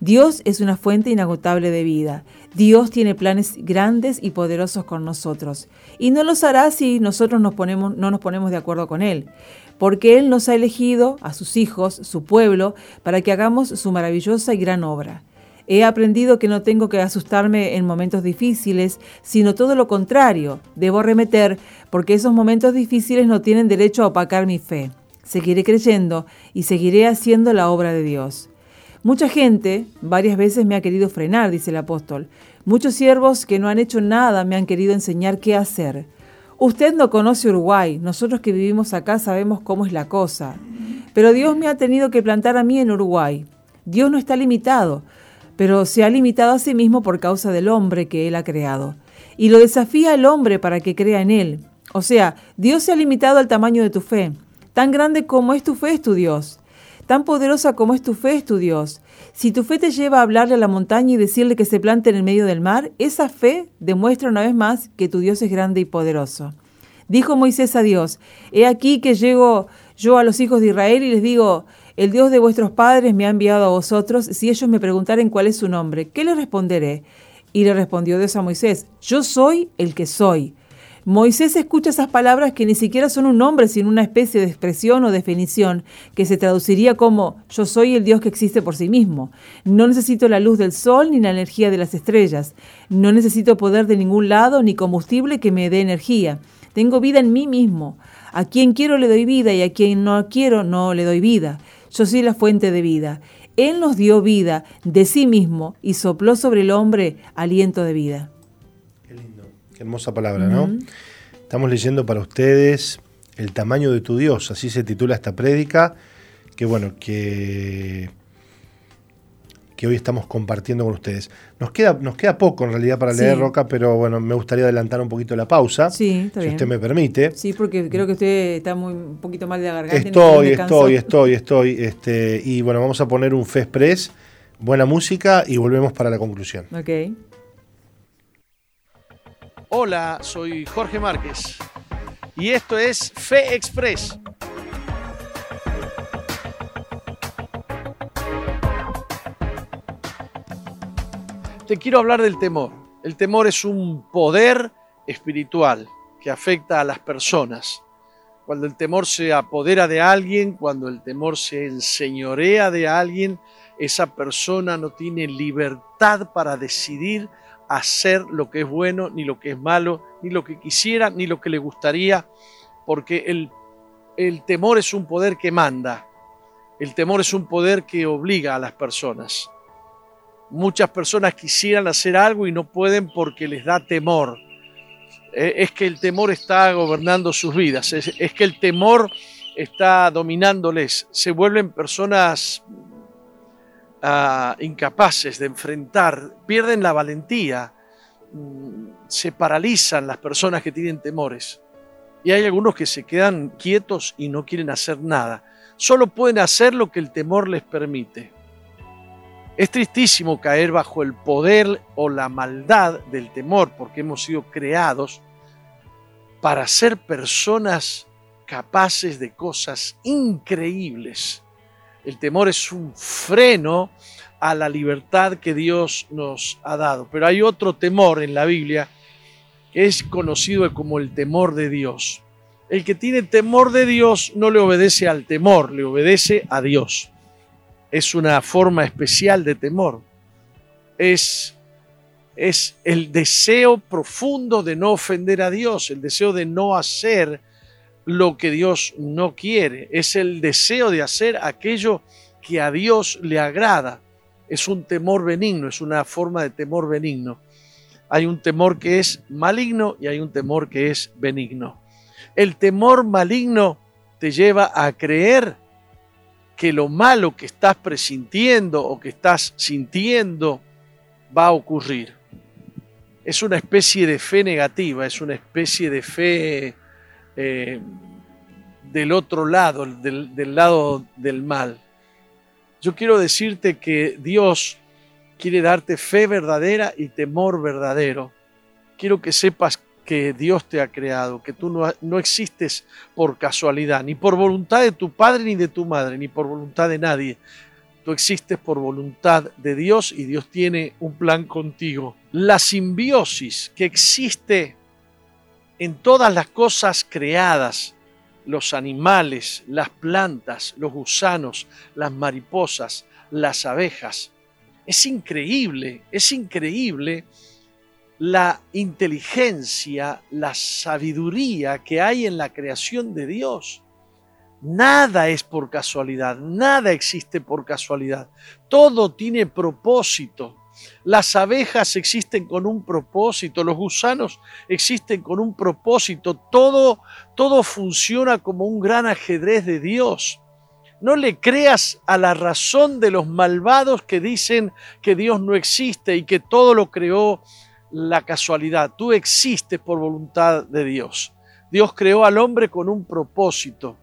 Dios es una fuente inagotable de vida. Dios tiene planes grandes y poderosos con nosotros. Y no los hará si nosotros no nos ponemos de acuerdo con Él. Porque Él nos ha elegido, a sus hijos, su pueblo, para que hagamos su maravillosa y gran obra. He aprendido que no tengo que asustarme en momentos difíciles, sino todo lo contrario, debo remeter, porque esos momentos difíciles no tienen derecho a opacar mi fe. Seguiré creyendo y seguiré haciendo la obra de Dios. Mucha gente varias veces me ha querido frenar, dice el apóstol. Muchos siervos que no han hecho nada me han querido enseñar qué hacer. Usted no conoce Uruguay, nosotros que vivimos acá sabemos cómo es la cosa. Pero Dios me ha tenido que plantar a mí en Uruguay. Dios no está limitado pero se ha limitado a sí mismo por causa del hombre que él ha creado. Y lo desafía el hombre para que crea en él. O sea, Dios se ha limitado al tamaño de tu fe. Tan grande como es tu fe es tu Dios. Tan poderosa como es tu fe es tu Dios. Si tu fe te lleva a hablarle a la montaña y decirle que se plante en el medio del mar, esa fe demuestra una vez más que tu Dios es grande y poderoso. Dijo Moisés a Dios, He aquí que llego yo a los hijos de Israel y les digo, el Dios de vuestros padres me ha enviado a vosotros, si ellos me preguntaren cuál es su nombre, ¿qué les responderé? Y le respondió Dios a Moisés, yo soy el que soy. Moisés escucha esas palabras que ni siquiera son un nombre, sino una especie de expresión o definición que se traduciría como yo soy el Dios que existe por sí mismo. No necesito la luz del sol ni la energía de las estrellas. No necesito poder de ningún lado ni combustible que me dé energía. Tengo vida en mí mismo. A quien quiero le doy vida y a quien no quiero no le doy vida. Yo soy la fuente de vida. Él nos dio vida de sí mismo y sopló sobre el hombre aliento de vida. Qué hermosa palabra, ¿no? Estamos leyendo para ustedes El tamaño de tu Dios, así se titula esta prédica, que bueno, que que hoy estamos compartiendo con ustedes. Nos queda, nos queda poco en realidad para leer Roca, pero bueno, me gustaría adelantar un poquito la pausa. Sí, si usted me permite. Sí, porque creo que usted está muy, un poquito mal de la garganta. Estoy, estoy, estoy, estoy. Este, y bueno, vamos a poner un Fe Express, buena música y volvemos para la conclusión. Ok. Hola, soy Jorge Márquez y esto es Fe Express te quiero hablar del temor. El temor es un poder espiritual que afecta a las personas. Cuando el temor se apodera de alguien, cuando el temor se enseñorea de alguien, esa persona no tiene libertad para decidir hacer lo que es bueno, ni lo que es malo, ni lo que quisiera, ni lo que le gustaría, porque el, el temor es un poder que manda, el temor es un poder que obliga a las personas. Muchas personas quisieran hacer algo y no pueden porque les da temor. Eh, es que el temor está gobernando sus vidas, es, que el temor está dominándoles. Se vuelven personas incapaces de enfrentar, pierden la valentía, mm, se paralizan las personas que tienen temores. Y hay algunos que se quedan quietos y no quieren hacer nada. Solo pueden hacer lo que el temor les permite. Es tristísimo caer bajo el poder o la maldad del temor, porque hemos sido creados para ser personas capaces de cosas increíbles. El temor es un freno a la libertad que Dios nos ha dado. Pero hay otro temor en la Biblia que es conocido como el temor de Dios. El que tiene temor de Dios no le obedece al temor, le obedece a Dios es una forma especial de temor. Es, es el deseo profundo de no ofender a Dios, el deseo de no hacer lo que Dios no quiere. Es el deseo de hacer aquello que a Dios le agrada. Es un temor benigno, es una forma de temor benigno. Hay un temor que es maligno y hay un temor que es benigno. El temor maligno te lleva a creer que lo malo que estás presintiendo o que estás sintiendo va a ocurrir. Es una especie de fe negativa, es una especie de fe eh, del otro lado, del, del lado del mal. Yo quiero decirte que Dios quiere darte fe verdadera y temor verdadero. Quiero que sepas que Dios te ha creado, que tú no, no, existes por casualidad, ni por voluntad de tu padre ni de tu madre, ni por voluntad de nadie. Tú existes por voluntad de Dios y Dios tiene un plan contigo. La simbiosis que existe en todas las cosas creadas, los animales, las plantas, los gusanos, las mariposas, las abejas. Es increíble, es increíble la inteligencia, la sabiduría que hay en la creación de Dios. Nada es por casualidad, nada existe por casualidad. Todo tiene propósito. Las abejas existen con un propósito, los gusanos existen con un propósito, todo, todo funciona como un gran ajedrez de Dios. No le creas a la razón de los malvados que dicen que Dios no existe y que todo lo creó la casualidad. Tú existes por voluntad de Dios. Dios creó al hombre con un propósito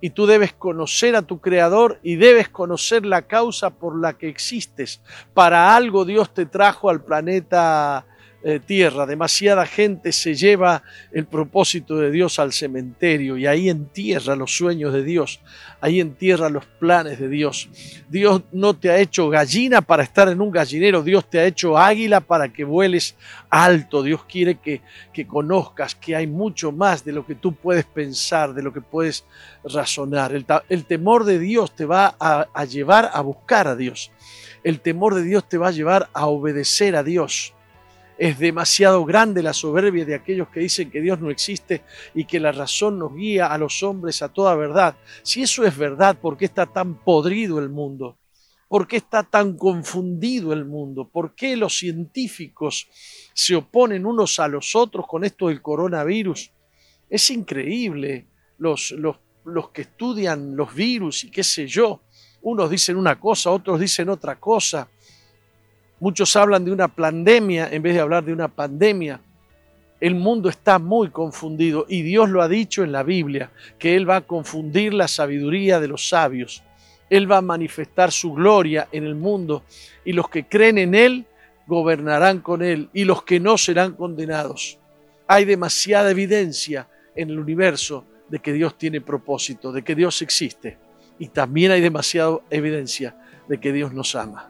y tú debes conocer a tu Creador y debes conocer la causa por la que existes. Para algo Dios te trajo al planeta eh, tierra. Demasiada gente se lleva el propósito de Dios al cementerio y ahí entierra los sueños de Dios, ahí entierra los planes de Dios. Dios no te ha hecho gallina para estar en un gallinero, Dios te ha hecho águila para que vueles alto. Dios quiere que, que conozcas que hay mucho más de lo que tú puedes pensar, de lo que puedes razonar. El, temor de Dios te va a llevar a buscar a Dios. El temor de Dios te va a llevar a obedecer a Dios. Es demasiado grande la soberbia de aquellos que dicen que Dios no existe y que la razón nos guía a los hombres a toda verdad. Si eso es verdad, ¿por qué está tan podrido el mundo? ¿Por qué está tan confundido el mundo? ¿Por qué los científicos se oponen unos a los otros con esto del coronavirus? Es increíble los, los, los que estudian los virus y qué sé yo. Unos dicen una cosa, otros dicen otra cosa. Muchos hablan de una pandemia en vez de hablar de una pandemia. El mundo está muy confundido y Dios lo ha dicho en la Biblia, que Él va a confundir la sabiduría de los sabios. Él va a manifestar su gloria en el mundo y los que creen en Él gobernarán con Él y los que no serán condenados. Hay demasiada evidencia en el universo de que Dios tiene propósito, de que Dios existe. Y también hay demasiada evidencia de que Dios nos ama.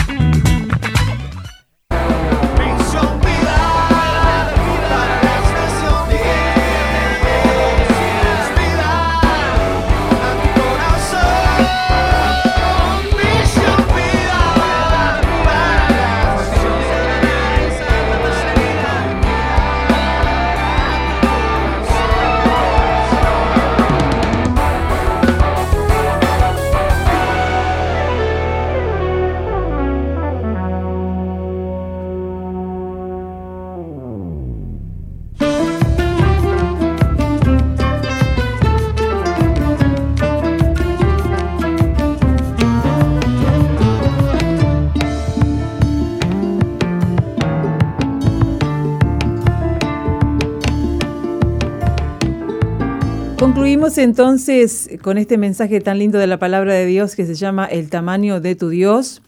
Entonces con este mensaje tan lindo de la palabra de Dios que se llama El tamaño de tu Dios.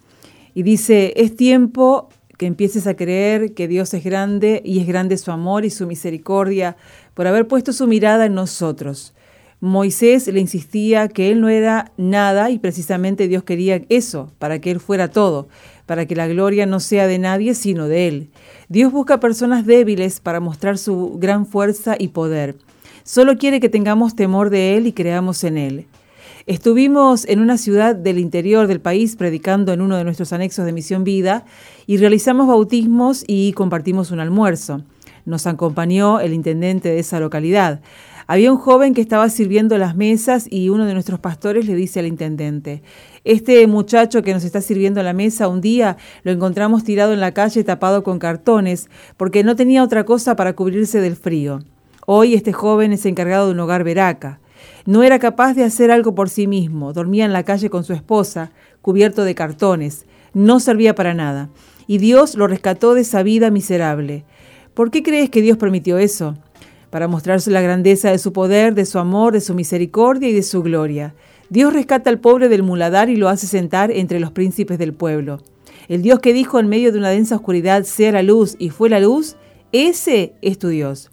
Y dice, es tiempo que empieces a creer que Dios es grande y es grande su amor y su misericordia por haber puesto su mirada en nosotros. Moisés le insistía que él no era nada y precisamente Dios quería eso, para que él fuera todo, para que la gloria no sea de nadie sino de él. Dios busca personas débiles para mostrar su gran fuerza y poder. Solo quiere que tengamos temor de Él y creamos en Él. Estuvimos en una ciudad del interior del país predicando en uno de nuestros anexos de Misión Vida y realizamos bautismos y compartimos un almuerzo. Nos acompañó el intendente de esa localidad. Había un joven que estaba sirviendo las mesas y uno de nuestros pastores le dice al intendente, este muchacho que nos está sirviendo la mesa un día lo encontramos tirado en la calle tapado con cartones porque no tenía otra cosa para cubrirse del frío. Hoy este joven es encargado de un hogar veraca. No era capaz de hacer algo por sí mismo, dormía en la calle con su esposa, cubierto de cartones, no servía para nada, y Dios lo rescató de esa vida miserable. ¿Por qué crees que Dios permitió eso? Para mostrarse la grandeza de su poder, de su amor, de su misericordia y de su gloria. Dios rescata al pobre del muladar y lo hace sentar entre los príncipes del pueblo. El Dios que dijo en medio de una densa oscuridad, sea la luz, y fue la luz, ese es tu Dios.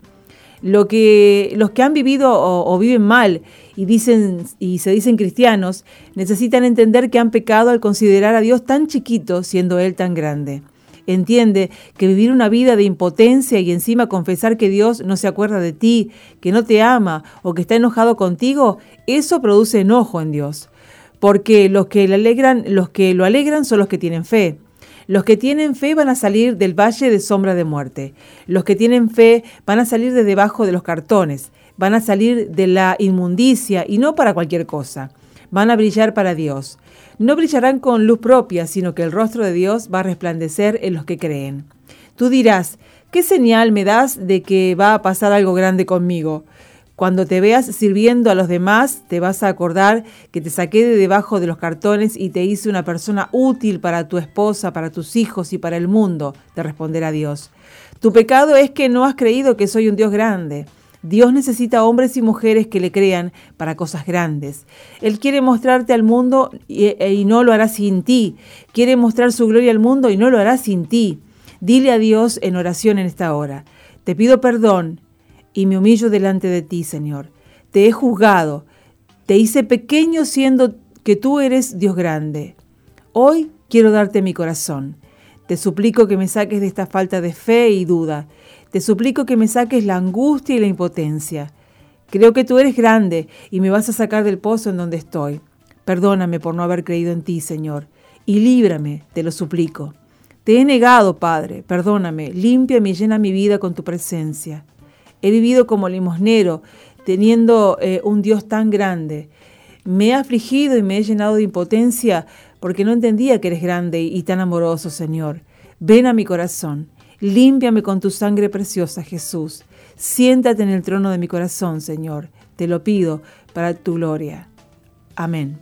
Lo que, los que han vivido o, viven mal y, dicen, y se dicen cristianos necesitan entender que han pecado al considerar a Dios tan chiquito siendo Él tan grande. Entiende que vivir una vida de impotencia y encima confesar que Dios no se acuerda de ti, que no te ama o que está enojado contigo, eso produce enojo en Dios. Porque los que le alegran, los que lo alegran son los que tienen fe. Los que tienen fe van a salir del valle de sombra de muerte. Los que tienen fe van a salir de debajo de los cartones, van a salir de la inmundicia y no para cualquier cosa. Van a brillar para Dios no brillarán con luz propia, sino que el rostro de Dios va a resplandecer en los que creen. Tú dirás, ¿qué señal me das de que va a pasar algo grande conmigo? Cuando te veas sirviendo a los demás, te vas a acordar que te saqué de debajo de los cartones y te hice una persona útil para tu esposa, para tus hijos y para el mundo, te responderá Dios. Tu pecado es que no has creído que soy un Dios grande. Dios necesita hombres y mujeres que le crean para cosas grandes. Él quiere mostrarte al mundo e, y, no lo hará sin ti. Quiere mostrar su gloria al mundo y no lo hará sin ti. Dile a Dios en oración en esta hora. Te pido perdón y me humillo delante de ti, Señor. Te he juzgado. Te hice pequeño siendo que tú eres Dios grande. Hoy quiero darte mi corazón. Te suplico que me saques de esta falta de fe y duda te suplico que me saques la angustia y la impotencia. Creo que tú eres grande y me vas a sacar del pozo en donde estoy. Perdóname por no haber creído en ti, Señor, y líbrame, te lo suplico. Te he negado, Padre, perdóname, límpiame y llena mi vida con tu presencia. He vivido como limosnero, teniendo eh, un Dios tan grande. Me he afligido y me he llenado de impotencia porque no entendía que eres grande y tan amoroso, Señor. Ven a mi corazón Límpiame con tu sangre preciosa, Jesús. Siéntate en el trono de mi corazón, Señor. Te lo pido para tu gloria. Amén.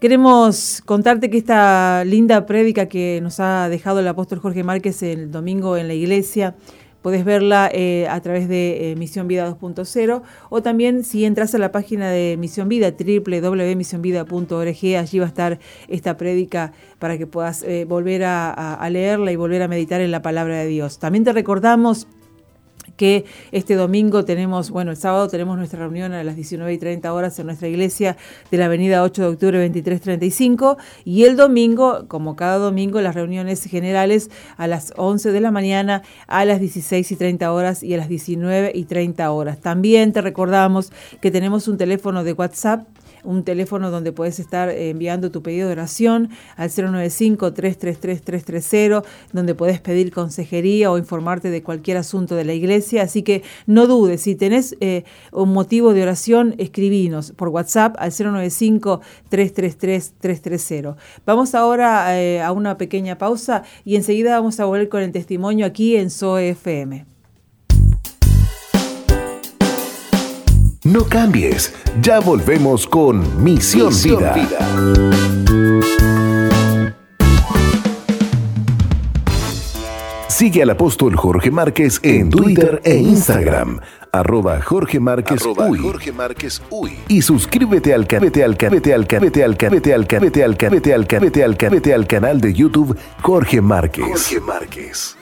Queremos contarte que esta linda prédica que nos ha dejado el apóstol Jorge Márquez el domingo en la iglesia Puedes verla eh, a través de eh, Misión Vida 2.0 o también si entras a la página de Misión Vida, www.misionvida.org, allí va a estar esta prédica para que puedas eh, volver a leerla y volver a meditar en la palabra de Dios. También te recordamos que este domingo tenemos, bueno, el sábado tenemos nuestra reunión a las 19 y 30 horas en nuestra iglesia de la avenida 8 de octubre 2335 y el domingo, como cada domingo, las reuniones generales a las 11 de la mañana, a las 16 y 30 horas y a las 19 y 30 horas. También te recordamos que tenemos un teléfono de WhatsApp un teléfono donde puedes estar eh, enviando tu pedido de oración al 095-333-330, donde puedes pedir consejería o informarte de cualquier asunto de la iglesia. Así que no dudes, si tenés eh, un motivo de oración, escribinos por WhatsApp al 095-333-330. Vamos ahora eh, a una pequeña pausa y enseguida vamos a volver con el testimonio aquí en SOE FM. No cambies, ya volvemos con Misión, Vida. Sigue al apóstol Jorge Márquez en Twitter e Instagram, arroba Jorge Márquez Uy. Y suscríbete al canal al al canal de YouTube Jorge Márquez. Jorge Márquez.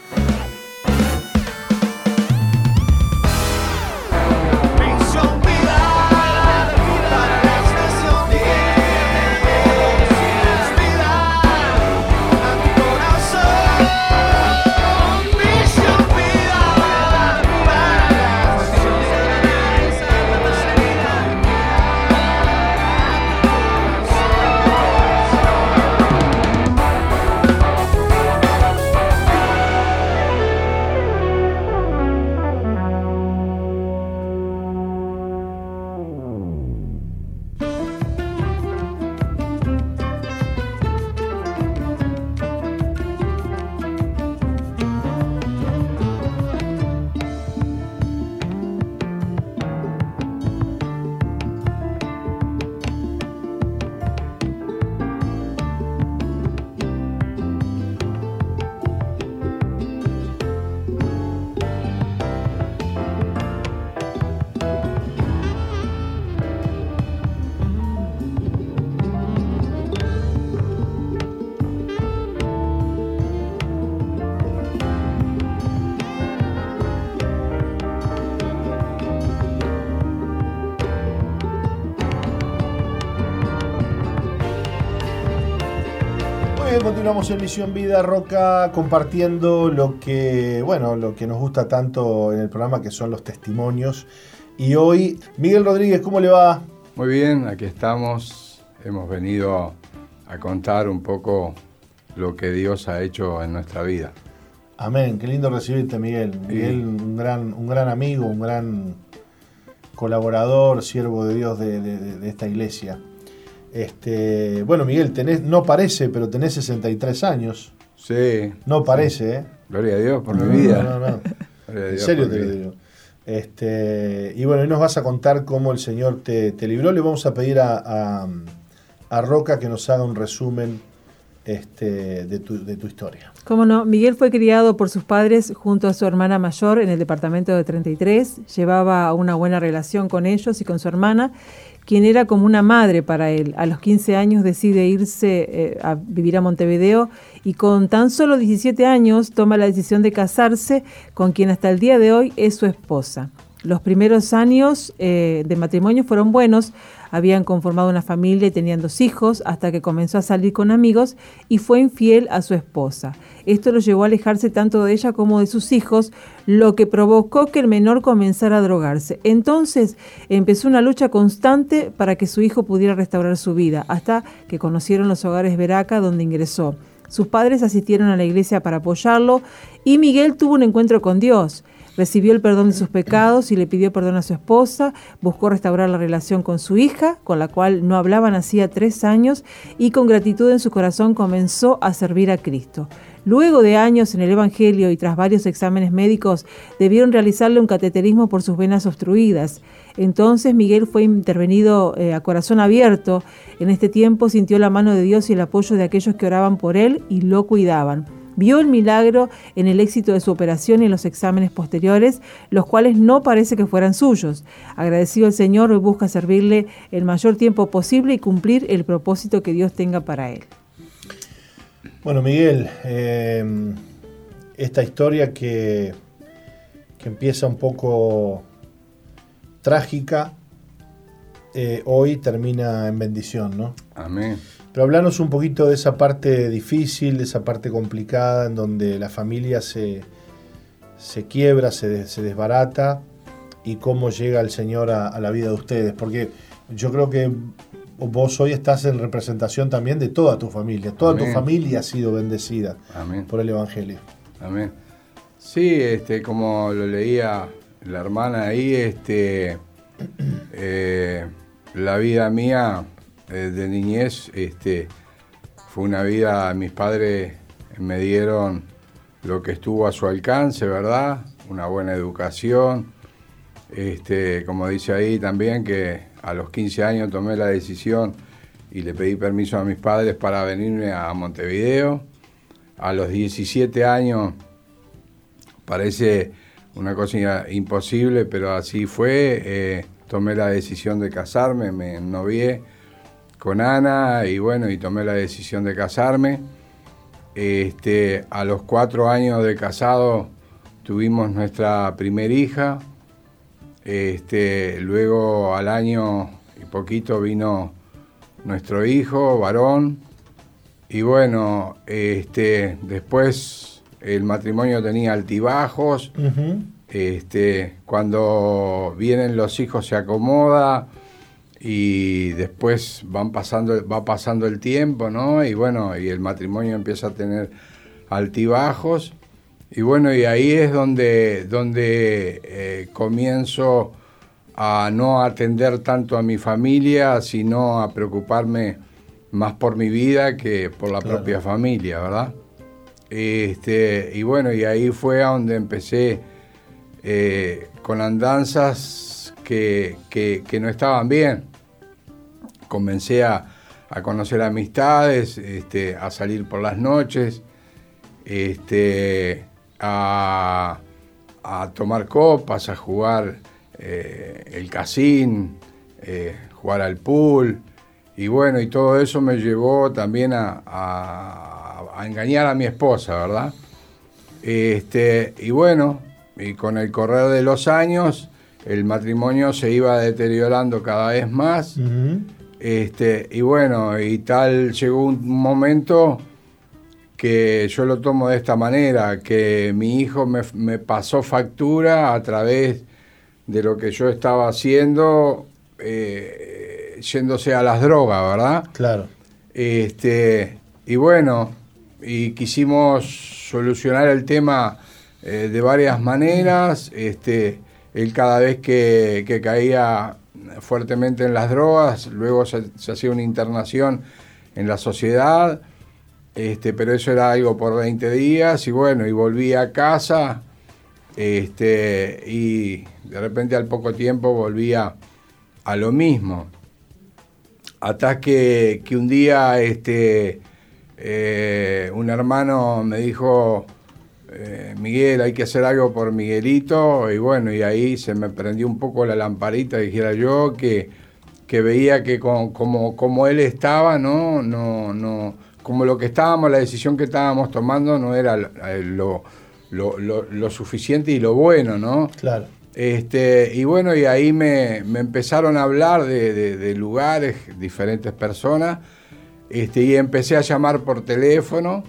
Continuamos en Misión Vida Roca compartiendo lo que, bueno, lo que nos gusta tanto en el programa que son los testimonios. Y hoy, Miguel Rodríguez, ¿cómo le va? Muy bien, aquí estamos. Hemos venido a contar un poco lo que Dios ha hecho en nuestra vida. Amén, qué lindo recibirte, Miguel. Miguel, un gran, un gran amigo, un gran colaborador, siervo de Dios de esta iglesia. Este, bueno, Miguel, tenés, no parece, pero tenés 63 años. Sí. No parece, ¿eh? Gloria a Dios por mi vida. No, no, no. en serio te lo digo. Este, y bueno, hoy nos vas a contar cómo el Señor te, libró. Le vamos a pedir a, Roca que nos haga un resumen este, de, tu, de tu historia. Cómo no, Miguel fue criado por sus padres junto a su hermana mayor en el departamento de 33. Llevaba una buena relación con ellos y con su hermana quien era como una madre para él. A los 15 años decide irse eh, a vivir a Montevideo y con tan solo 17 años toma la decisión de casarse con quien hasta el día de hoy es su esposa. Los primeros años eh, de matrimonio fueron buenos, habían conformado una familia y tenían dos hijos, hasta que comenzó a salir con amigos y fue infiel a su esposa. Esto lo llevó a alejarse tanto de ella como de sus hijos, lo que provocó que el menor comenzara a drogarse. Entonces empezó una lucha constante para que su hijo pudiera restaurar su vida, hasta que conocieron los hogares Veraca, donde ingresó. Sus padres asistieron a la iglesia para apoyarlo y Miguel tuvo un encuentro con Dios recibió el perdón de sus pecados y le pidió perdón a su esposa, buscó restaurar la relación con su hija, con la cual no hablaban hacía tres años, y con gratitud en su corazón comenzó a servir a Cristo. Luego de años en el Evangelio y tras varios exámenes médicos, debieron realizarle un cateterismo por sus venas obstruidas. Entonces Miguel fue intervenido eh, a corazón abierto. En este tiempo sintió la mano de Dios y el apoyo de aquellos que oraban por él y lo cuidaban. Vio el milagro en el éxito de su operación y en los exámenes posteriores, los cuales no parece que fueran suyos. Agradecido al Señor, hoy busca servirle el mayor tiempo posible y cumplir el propósito que Dios tenga para él. Bueno, Miguel, em, esta historia que, que, empieza un poco trágica, eh, hoy termina en bendición, ¿no? Amén. Pero hablanos un poquito de esa parte difícil, de esa parte complicada, en donde la familia se, se quiebra, se, desbarata, y cómo llega el Señor a, la vida de ustedes. Porque yo creo que vos hoy estás en representación también de toda tu familia. Toda tu familia ha sido bendecida por el Evangelio. Amén. Sí, este, como lo leía la hermana ahí, este, eh, la vida mía de niñez este, fue una vida, mis padres me dieron lo que estuvo a su alcance, ¿verdad? Una buena educación. Este, como dice ahí también que a los 15 años tomé la decisión y le pedí permiso a mis padres para venirme a Montevideo. A los 17 años parece una cosa imposible, pero así fue. Eh, tomé la decisión de casarme, me novié con Ana y bueno, y tomé la decisión de casarme. Este, a los cuatro años de casado tuvimos nuestra primera hija. Este, luego al año y poquito vino nuestro hijo, varón. Y bueno, este, después el matrimonio tenía altibajos. este, cuando vienen los hijos se acomoda y después van pasando, va pasando el tiempo, ¿no? Y bueno, y el matrimonio empieza a tener altibajos. Y bueno, y ahí es donde, donde eh, comienzo a no atender tanto a mi familia, sino a preocuparme más por mi vida que por la propia familia, ¿verdad? Este, y bueno, y ahí fue a donde empecé eh, con andanzas que, que no estaban bien comencé a, conocer amistades, este, a salir por las noches, este, a, tomar copas, a jugar eh, el casín, eh, jugar al pool. Y bueno, y todo eso me llevó también a, engañar a mi esposa, ¿verdad? Este, y bueno, y con el correr de los años, el matrimonio se iba deteriorando cada vez más. Este, y bueno, y tal llegó un momento que yo lo tomo de esta manera, que mi hijo me, me pasó factura a través de lo que yo estaba haciendo, eh, yéndose a las drogas, ¿verdad? Claro. Este, y bueno, y quisimos solucionar el tema eh, de varias maneras. Este, él cada vez que, que caía fuertemente en las drogas, luego se, hacía una internación en la sociedad, este, pero eso era algo por 20 días y bueno, y volví a casa este, y de repente al poco tiempo volvía a lo mismo. Hasta que, que un día este, eh, un hermano me dijo, eh, Miguel, hay que hacer algo por Miguelito, y bueno, y ahí se me prendió un poco la lamparita, dijera yo, que, que veía que con- como, como él estaba, ¿no? No, no, como lo que estábamos, la decisión que estábamos tomando no era lo, lo, lo- lo suficiente y lo bueno, ¿no? Claro. Este, y bueno, y ahí me, me empezaron a hablar de, de- de lugares, diferentes personas, este, y empecé a llamar por teléfono,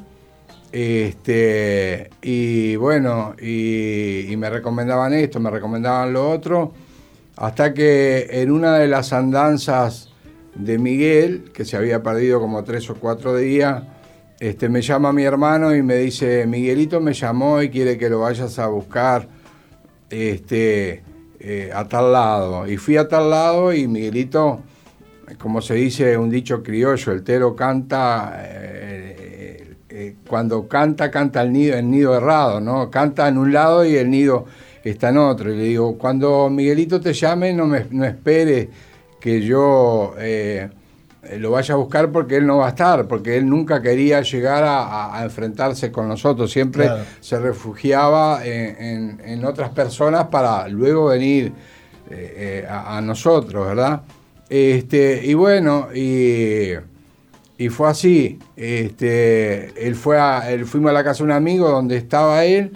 este, y bueno, y, me recomendaban esto, me recomendaban lo otro, hasta que en una de las andanzas de Miguel, que se había perdido como tres o cuatro días, este, me llama mi hermano y me dice, Miguelito me llamó y quiere que lo vayas a buscar este, eh, a tal lado. Y fui a tal lado y Miguelito, como se dice un dicho criollo, el tero canta, eh, eh, cuando canta, canta el nido, el nido errado, ¿no? Canta en un lado y el nido está en otro. Y le digo, cuando Miguelito te llame, no, me, no esperes que yo... eh, lo vaya a buscar porque él no va a estar, porque él nunca quería llegar a, enfrentarse con nosotros, siempre Claro. se refugiaba en, en- en otras personas para luego venir eh, a, a nosotros, ¿verdad? Este, y bueno, y, y fue así. Este, él fue fuimos a la casa de un amigo donde estaba él,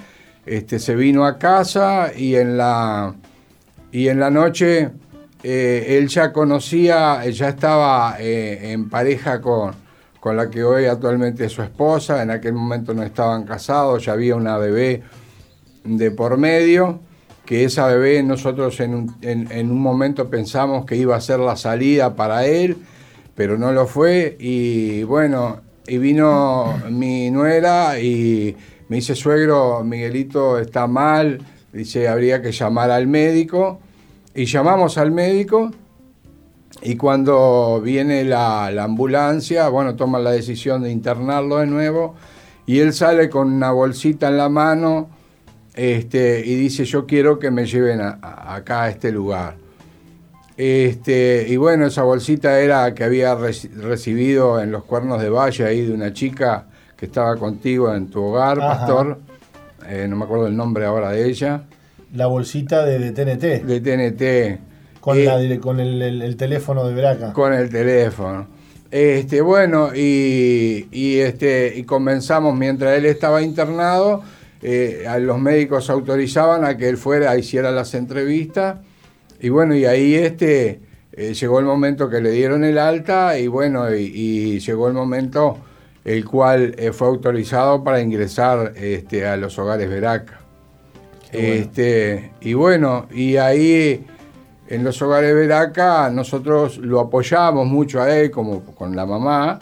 este, se vino a casa y en la, y en la noche eh, él ya conocía, ya estaba eh, en pareja con, con la que hoy actualmente es su esposa, en aquel momento no estaban casados, ya había una bebé de por medio, que esa bebé nosotros en un, en un momento pensamos que iba a ser la salida para él, pero no lo fue, y bueno, y vino mi nuera y me dice, suegro, Miguelito está mal, dice, habría que llamar al médico, y llamamos al médico, y cuando viene la, la ambulancia, bueno, toman la decisión de internarlo de nuevo, y él sale con una bolsita en la mano este, y dice, yo quiero que me lleven acá a este lugar. Este, y bueno, esa bolsita era que había reci- recibido en los cuernos de valle ahí de una chica que estaba contigo en tu hogar, Ajá. pastor. Eh, no me acuerdo el nombre ahora de ella. La bolsita de, de TNT. De TNT. Con, Eh, la con el, el- el teléfono de Braca. con el teléfono. Este, bueno, y, y, este, y comenzamos mientras él estaba internado, eh, a los médicos autorizaban a que él fuera, hiciera las entrevistas, y bueno, y ahí este, eh, llegó el momento que le dieron el alta, y bueno, y, y llegó el momento el cual eh, fue autorizado para ingresar este, a los hogares Veraca. Qué bueno. Este, y bueno, y ahí en los hogares Veraca nosotros lo apoyamos mucho a él, como con la mamá.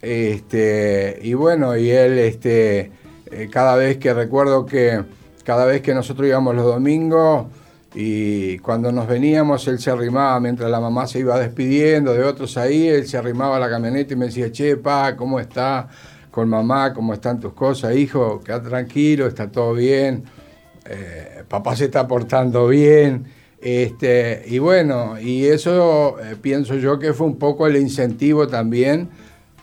Este, y bueno, y él este, eh, cada vez que recuerdo que cada vez que nosotros íbamos los domingos y cuando nos veníamos él se arrimaba mientras la mamá se iba despidiendo de otros ahí, él se arrimaba a la camioneta y me decía, che, pa, ¿cómo está con mamá? ¿Cómo están tus cosas, hijo? Queda tranquilo, está todo bien eh, papá se está portando bien. Este, y bueno, y eso eh, pienso yo que fue un poco el incentivo también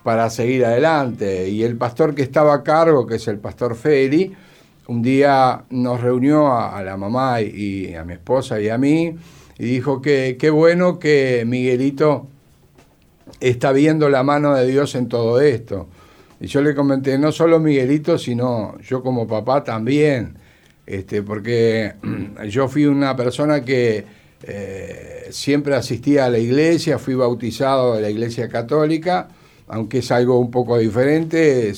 para seguir adelante. Y el pastor que estaba a cargo, que es el pastor Feli, un día nos reunió a, la mamá y, y a mi esposa y a mí y dijo que qué bueno que Miguelito está viendo la mano de Dios en todo esto. Y yo le comenté, no solo Miguelito, sino yo como papá también, este, porque yo fui una persona que eh, siempre asistía a la iglesia, fui bautizado de la iglesia católica, aunque es algo un poco diferente,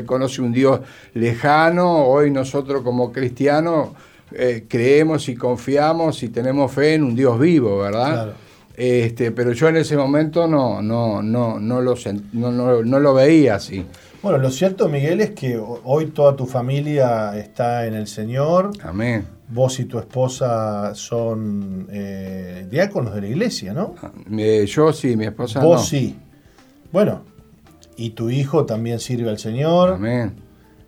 se conoce un Dios lejano, hoy nosotros como cristianos eh, creemos y confiamos y tenemos fe en un Dios vivo, ¿verdad? Claro. Este, pero yo en ese momento no, no, no, no, lo, no, no- no lo veía así. Bueno, lo cierto, Miguel, es que ho- hoy toda tu familia está en el Señor. Amén. Vos y tu esposa son eh, diáconos de la iglesia, ¿no? Eh, yo sí, mi esposa Vos no. sí. Bueno, y tu hijo también sirve al Señor. Amén.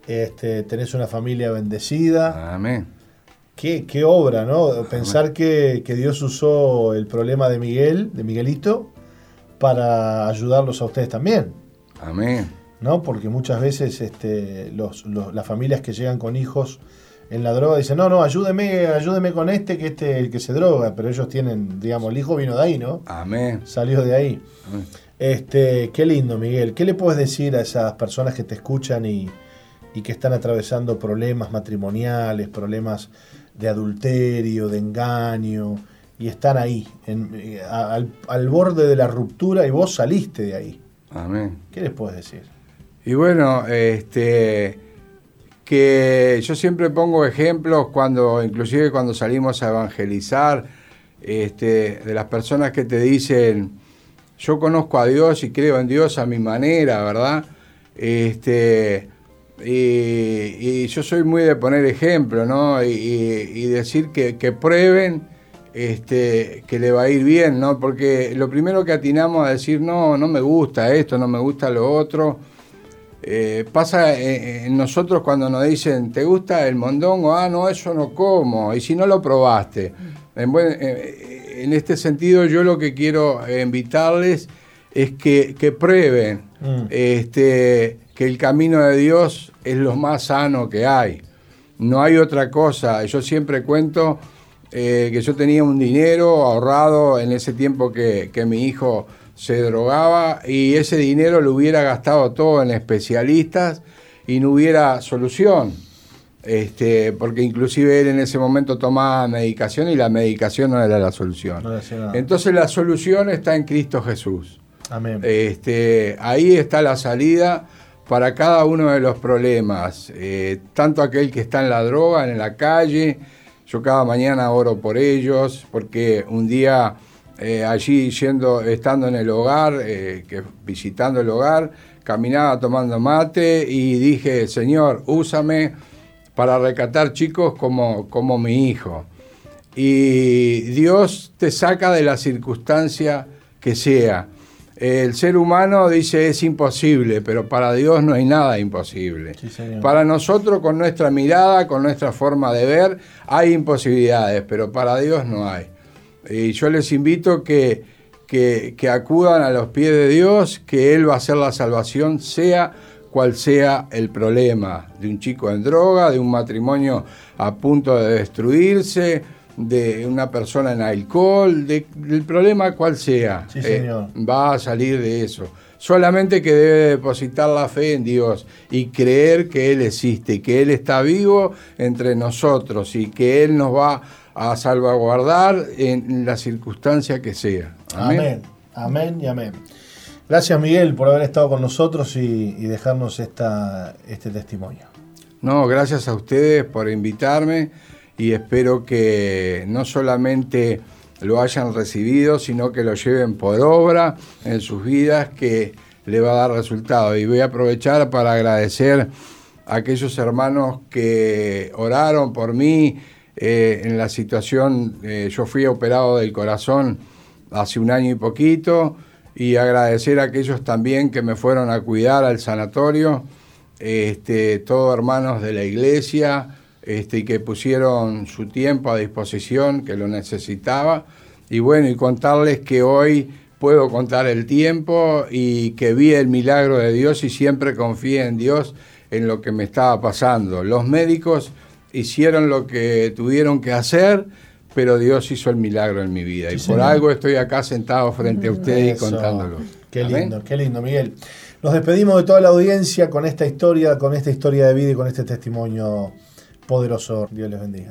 Este, tenés una familia bendecida. Amén. Qué, qué obra, ¿no? Pensar que, que Dios usó el problema de Miguel, de Miguelito, para ayudarlos a ustedes también, Amén. ¿no? Porque muchas veces este, los, los- las familias que llegan con hijos en la droga dicen, no, no, ayúdeme, ayúdeme con este, que este es el que se droga, pero ellos tienen, digamos, el hijo vino de ahí, ¿no? Amén. Salió de ahí. Amén. Este, qué lindo, Miguel. ¿Qué le puedes decir a esas personas que te escuchan y, y que están atravesando problemas matrimoniales, problemas de adulterio, de engaño, y están ahí, en- eh, al borde de la ruptura y vos saliste de ahí? Amén. ¿Qué les puedes decir? Y bueno, este que yo siempre pongo ejemplos cuando, inclusive cuando salimos a evangelizar, este, de las personas que te dicen, yo conozco a Dios y creo en Dios a mi manera, ¿verdad? Este, y, yo soy muy de poner ejemplo, ¿no? Y, decir que, prueben este, que le va a ir bien, ¿no? Porque lo primero que atinamos a decir, no, no me gusta esto, no me gusta lo otro, eh, pasa en, en nosotros cuando nos dicen, ¿te gusta el mondongo? Ah, no, eso no como. Y si no lo probaste. Eh, en este sentido, yo lo que quiero invitarles es que, que prueben Mm. este, que el camino de Dios es lo más sano que hay. No hay otra cosa. Yo siempre cuento eh, que yo tenía un dinero ahorrado en ese tiempo que, que mi hijo se drogaba y ese dinero lo hubiera gastado todo en especialistas y no hubiera solución. Este, porque inclusive él en ese momento tomaba medicación y la medicación no era la solución. No. Entonces la solución está en Cristo Jesús. Amén. Este, ahí está la salida para cada uno de los problemas. Eh, tanto aquel que está en la droga, en la calle, yo cada mañana oro por ellos, porque un día eh, allí yendo, estando en el hogar, eh, que, visitando el hogar, caminaba tomando mate y dije, Señor, úsame para recatar chicos como, como mi hijo. Y Dios te saca de la circunstancia que sea. El ser humano dice es imposible, pero para Dios no hay nada imposible. Sí. Para nosotros, con nuestra mirada, con nuestra forma de ver, hay imposibilidades, pero para Dios no hay. Y yo les invito que, que, que acudan a los pies de Dios, que Él va a hacer la salvación, sea cual sea el problema, de un chico en droga, de un matrimonio a punto de destruirse, de una persona en alcohol, de- del problema cual sea. Sí, Eh, señor. va a salir de eso. Solamente que debe depositar la fe en Dios y creer que Él existe y que Él está vivo entre nosotros y que Él nos va a salvaguardar en la circunstancia que sea. Amén. Amén y amén. Gracias, Miguel, por haber estado con nosotros y, dejarnos esta, este testimonio. No, gracias a ustedes por invitarme y espero que no solamente lo hayan recibido, sino que lo lleven por obra en sus vidas, que le va a dar resultado. Y voy a aprovechar para agradecer a aquellos hermanos que oraron por mí eh, en la situación, eh, yo fui operado del corazón hace un año y poquito, y agradecer a aquellos también que me fueron a cuidar al sanatorio este, todos hermanos de la iglesia, este, que pusieron su tiempo a disposición, que lo necesitaba. Y bueno, y contarles que hoy puedo contar el tiempo y que vi el milagro de Dios y siempre confié en Dios en lo que me estaba pasando. Los médicos hicieron lo que tuvieron que hacer, pero Dios hizo el milagro en mi vida. Sí, y por señor. algo estoy acá sentado frente a ustedes Eso. y contándolo. Qué Amén. lindo, qué lindo, Miguel. Nos despedimos de toda la audiencia con esta historia, con esta historia de vida y con este testimonio poderoso. Dios les bendiga.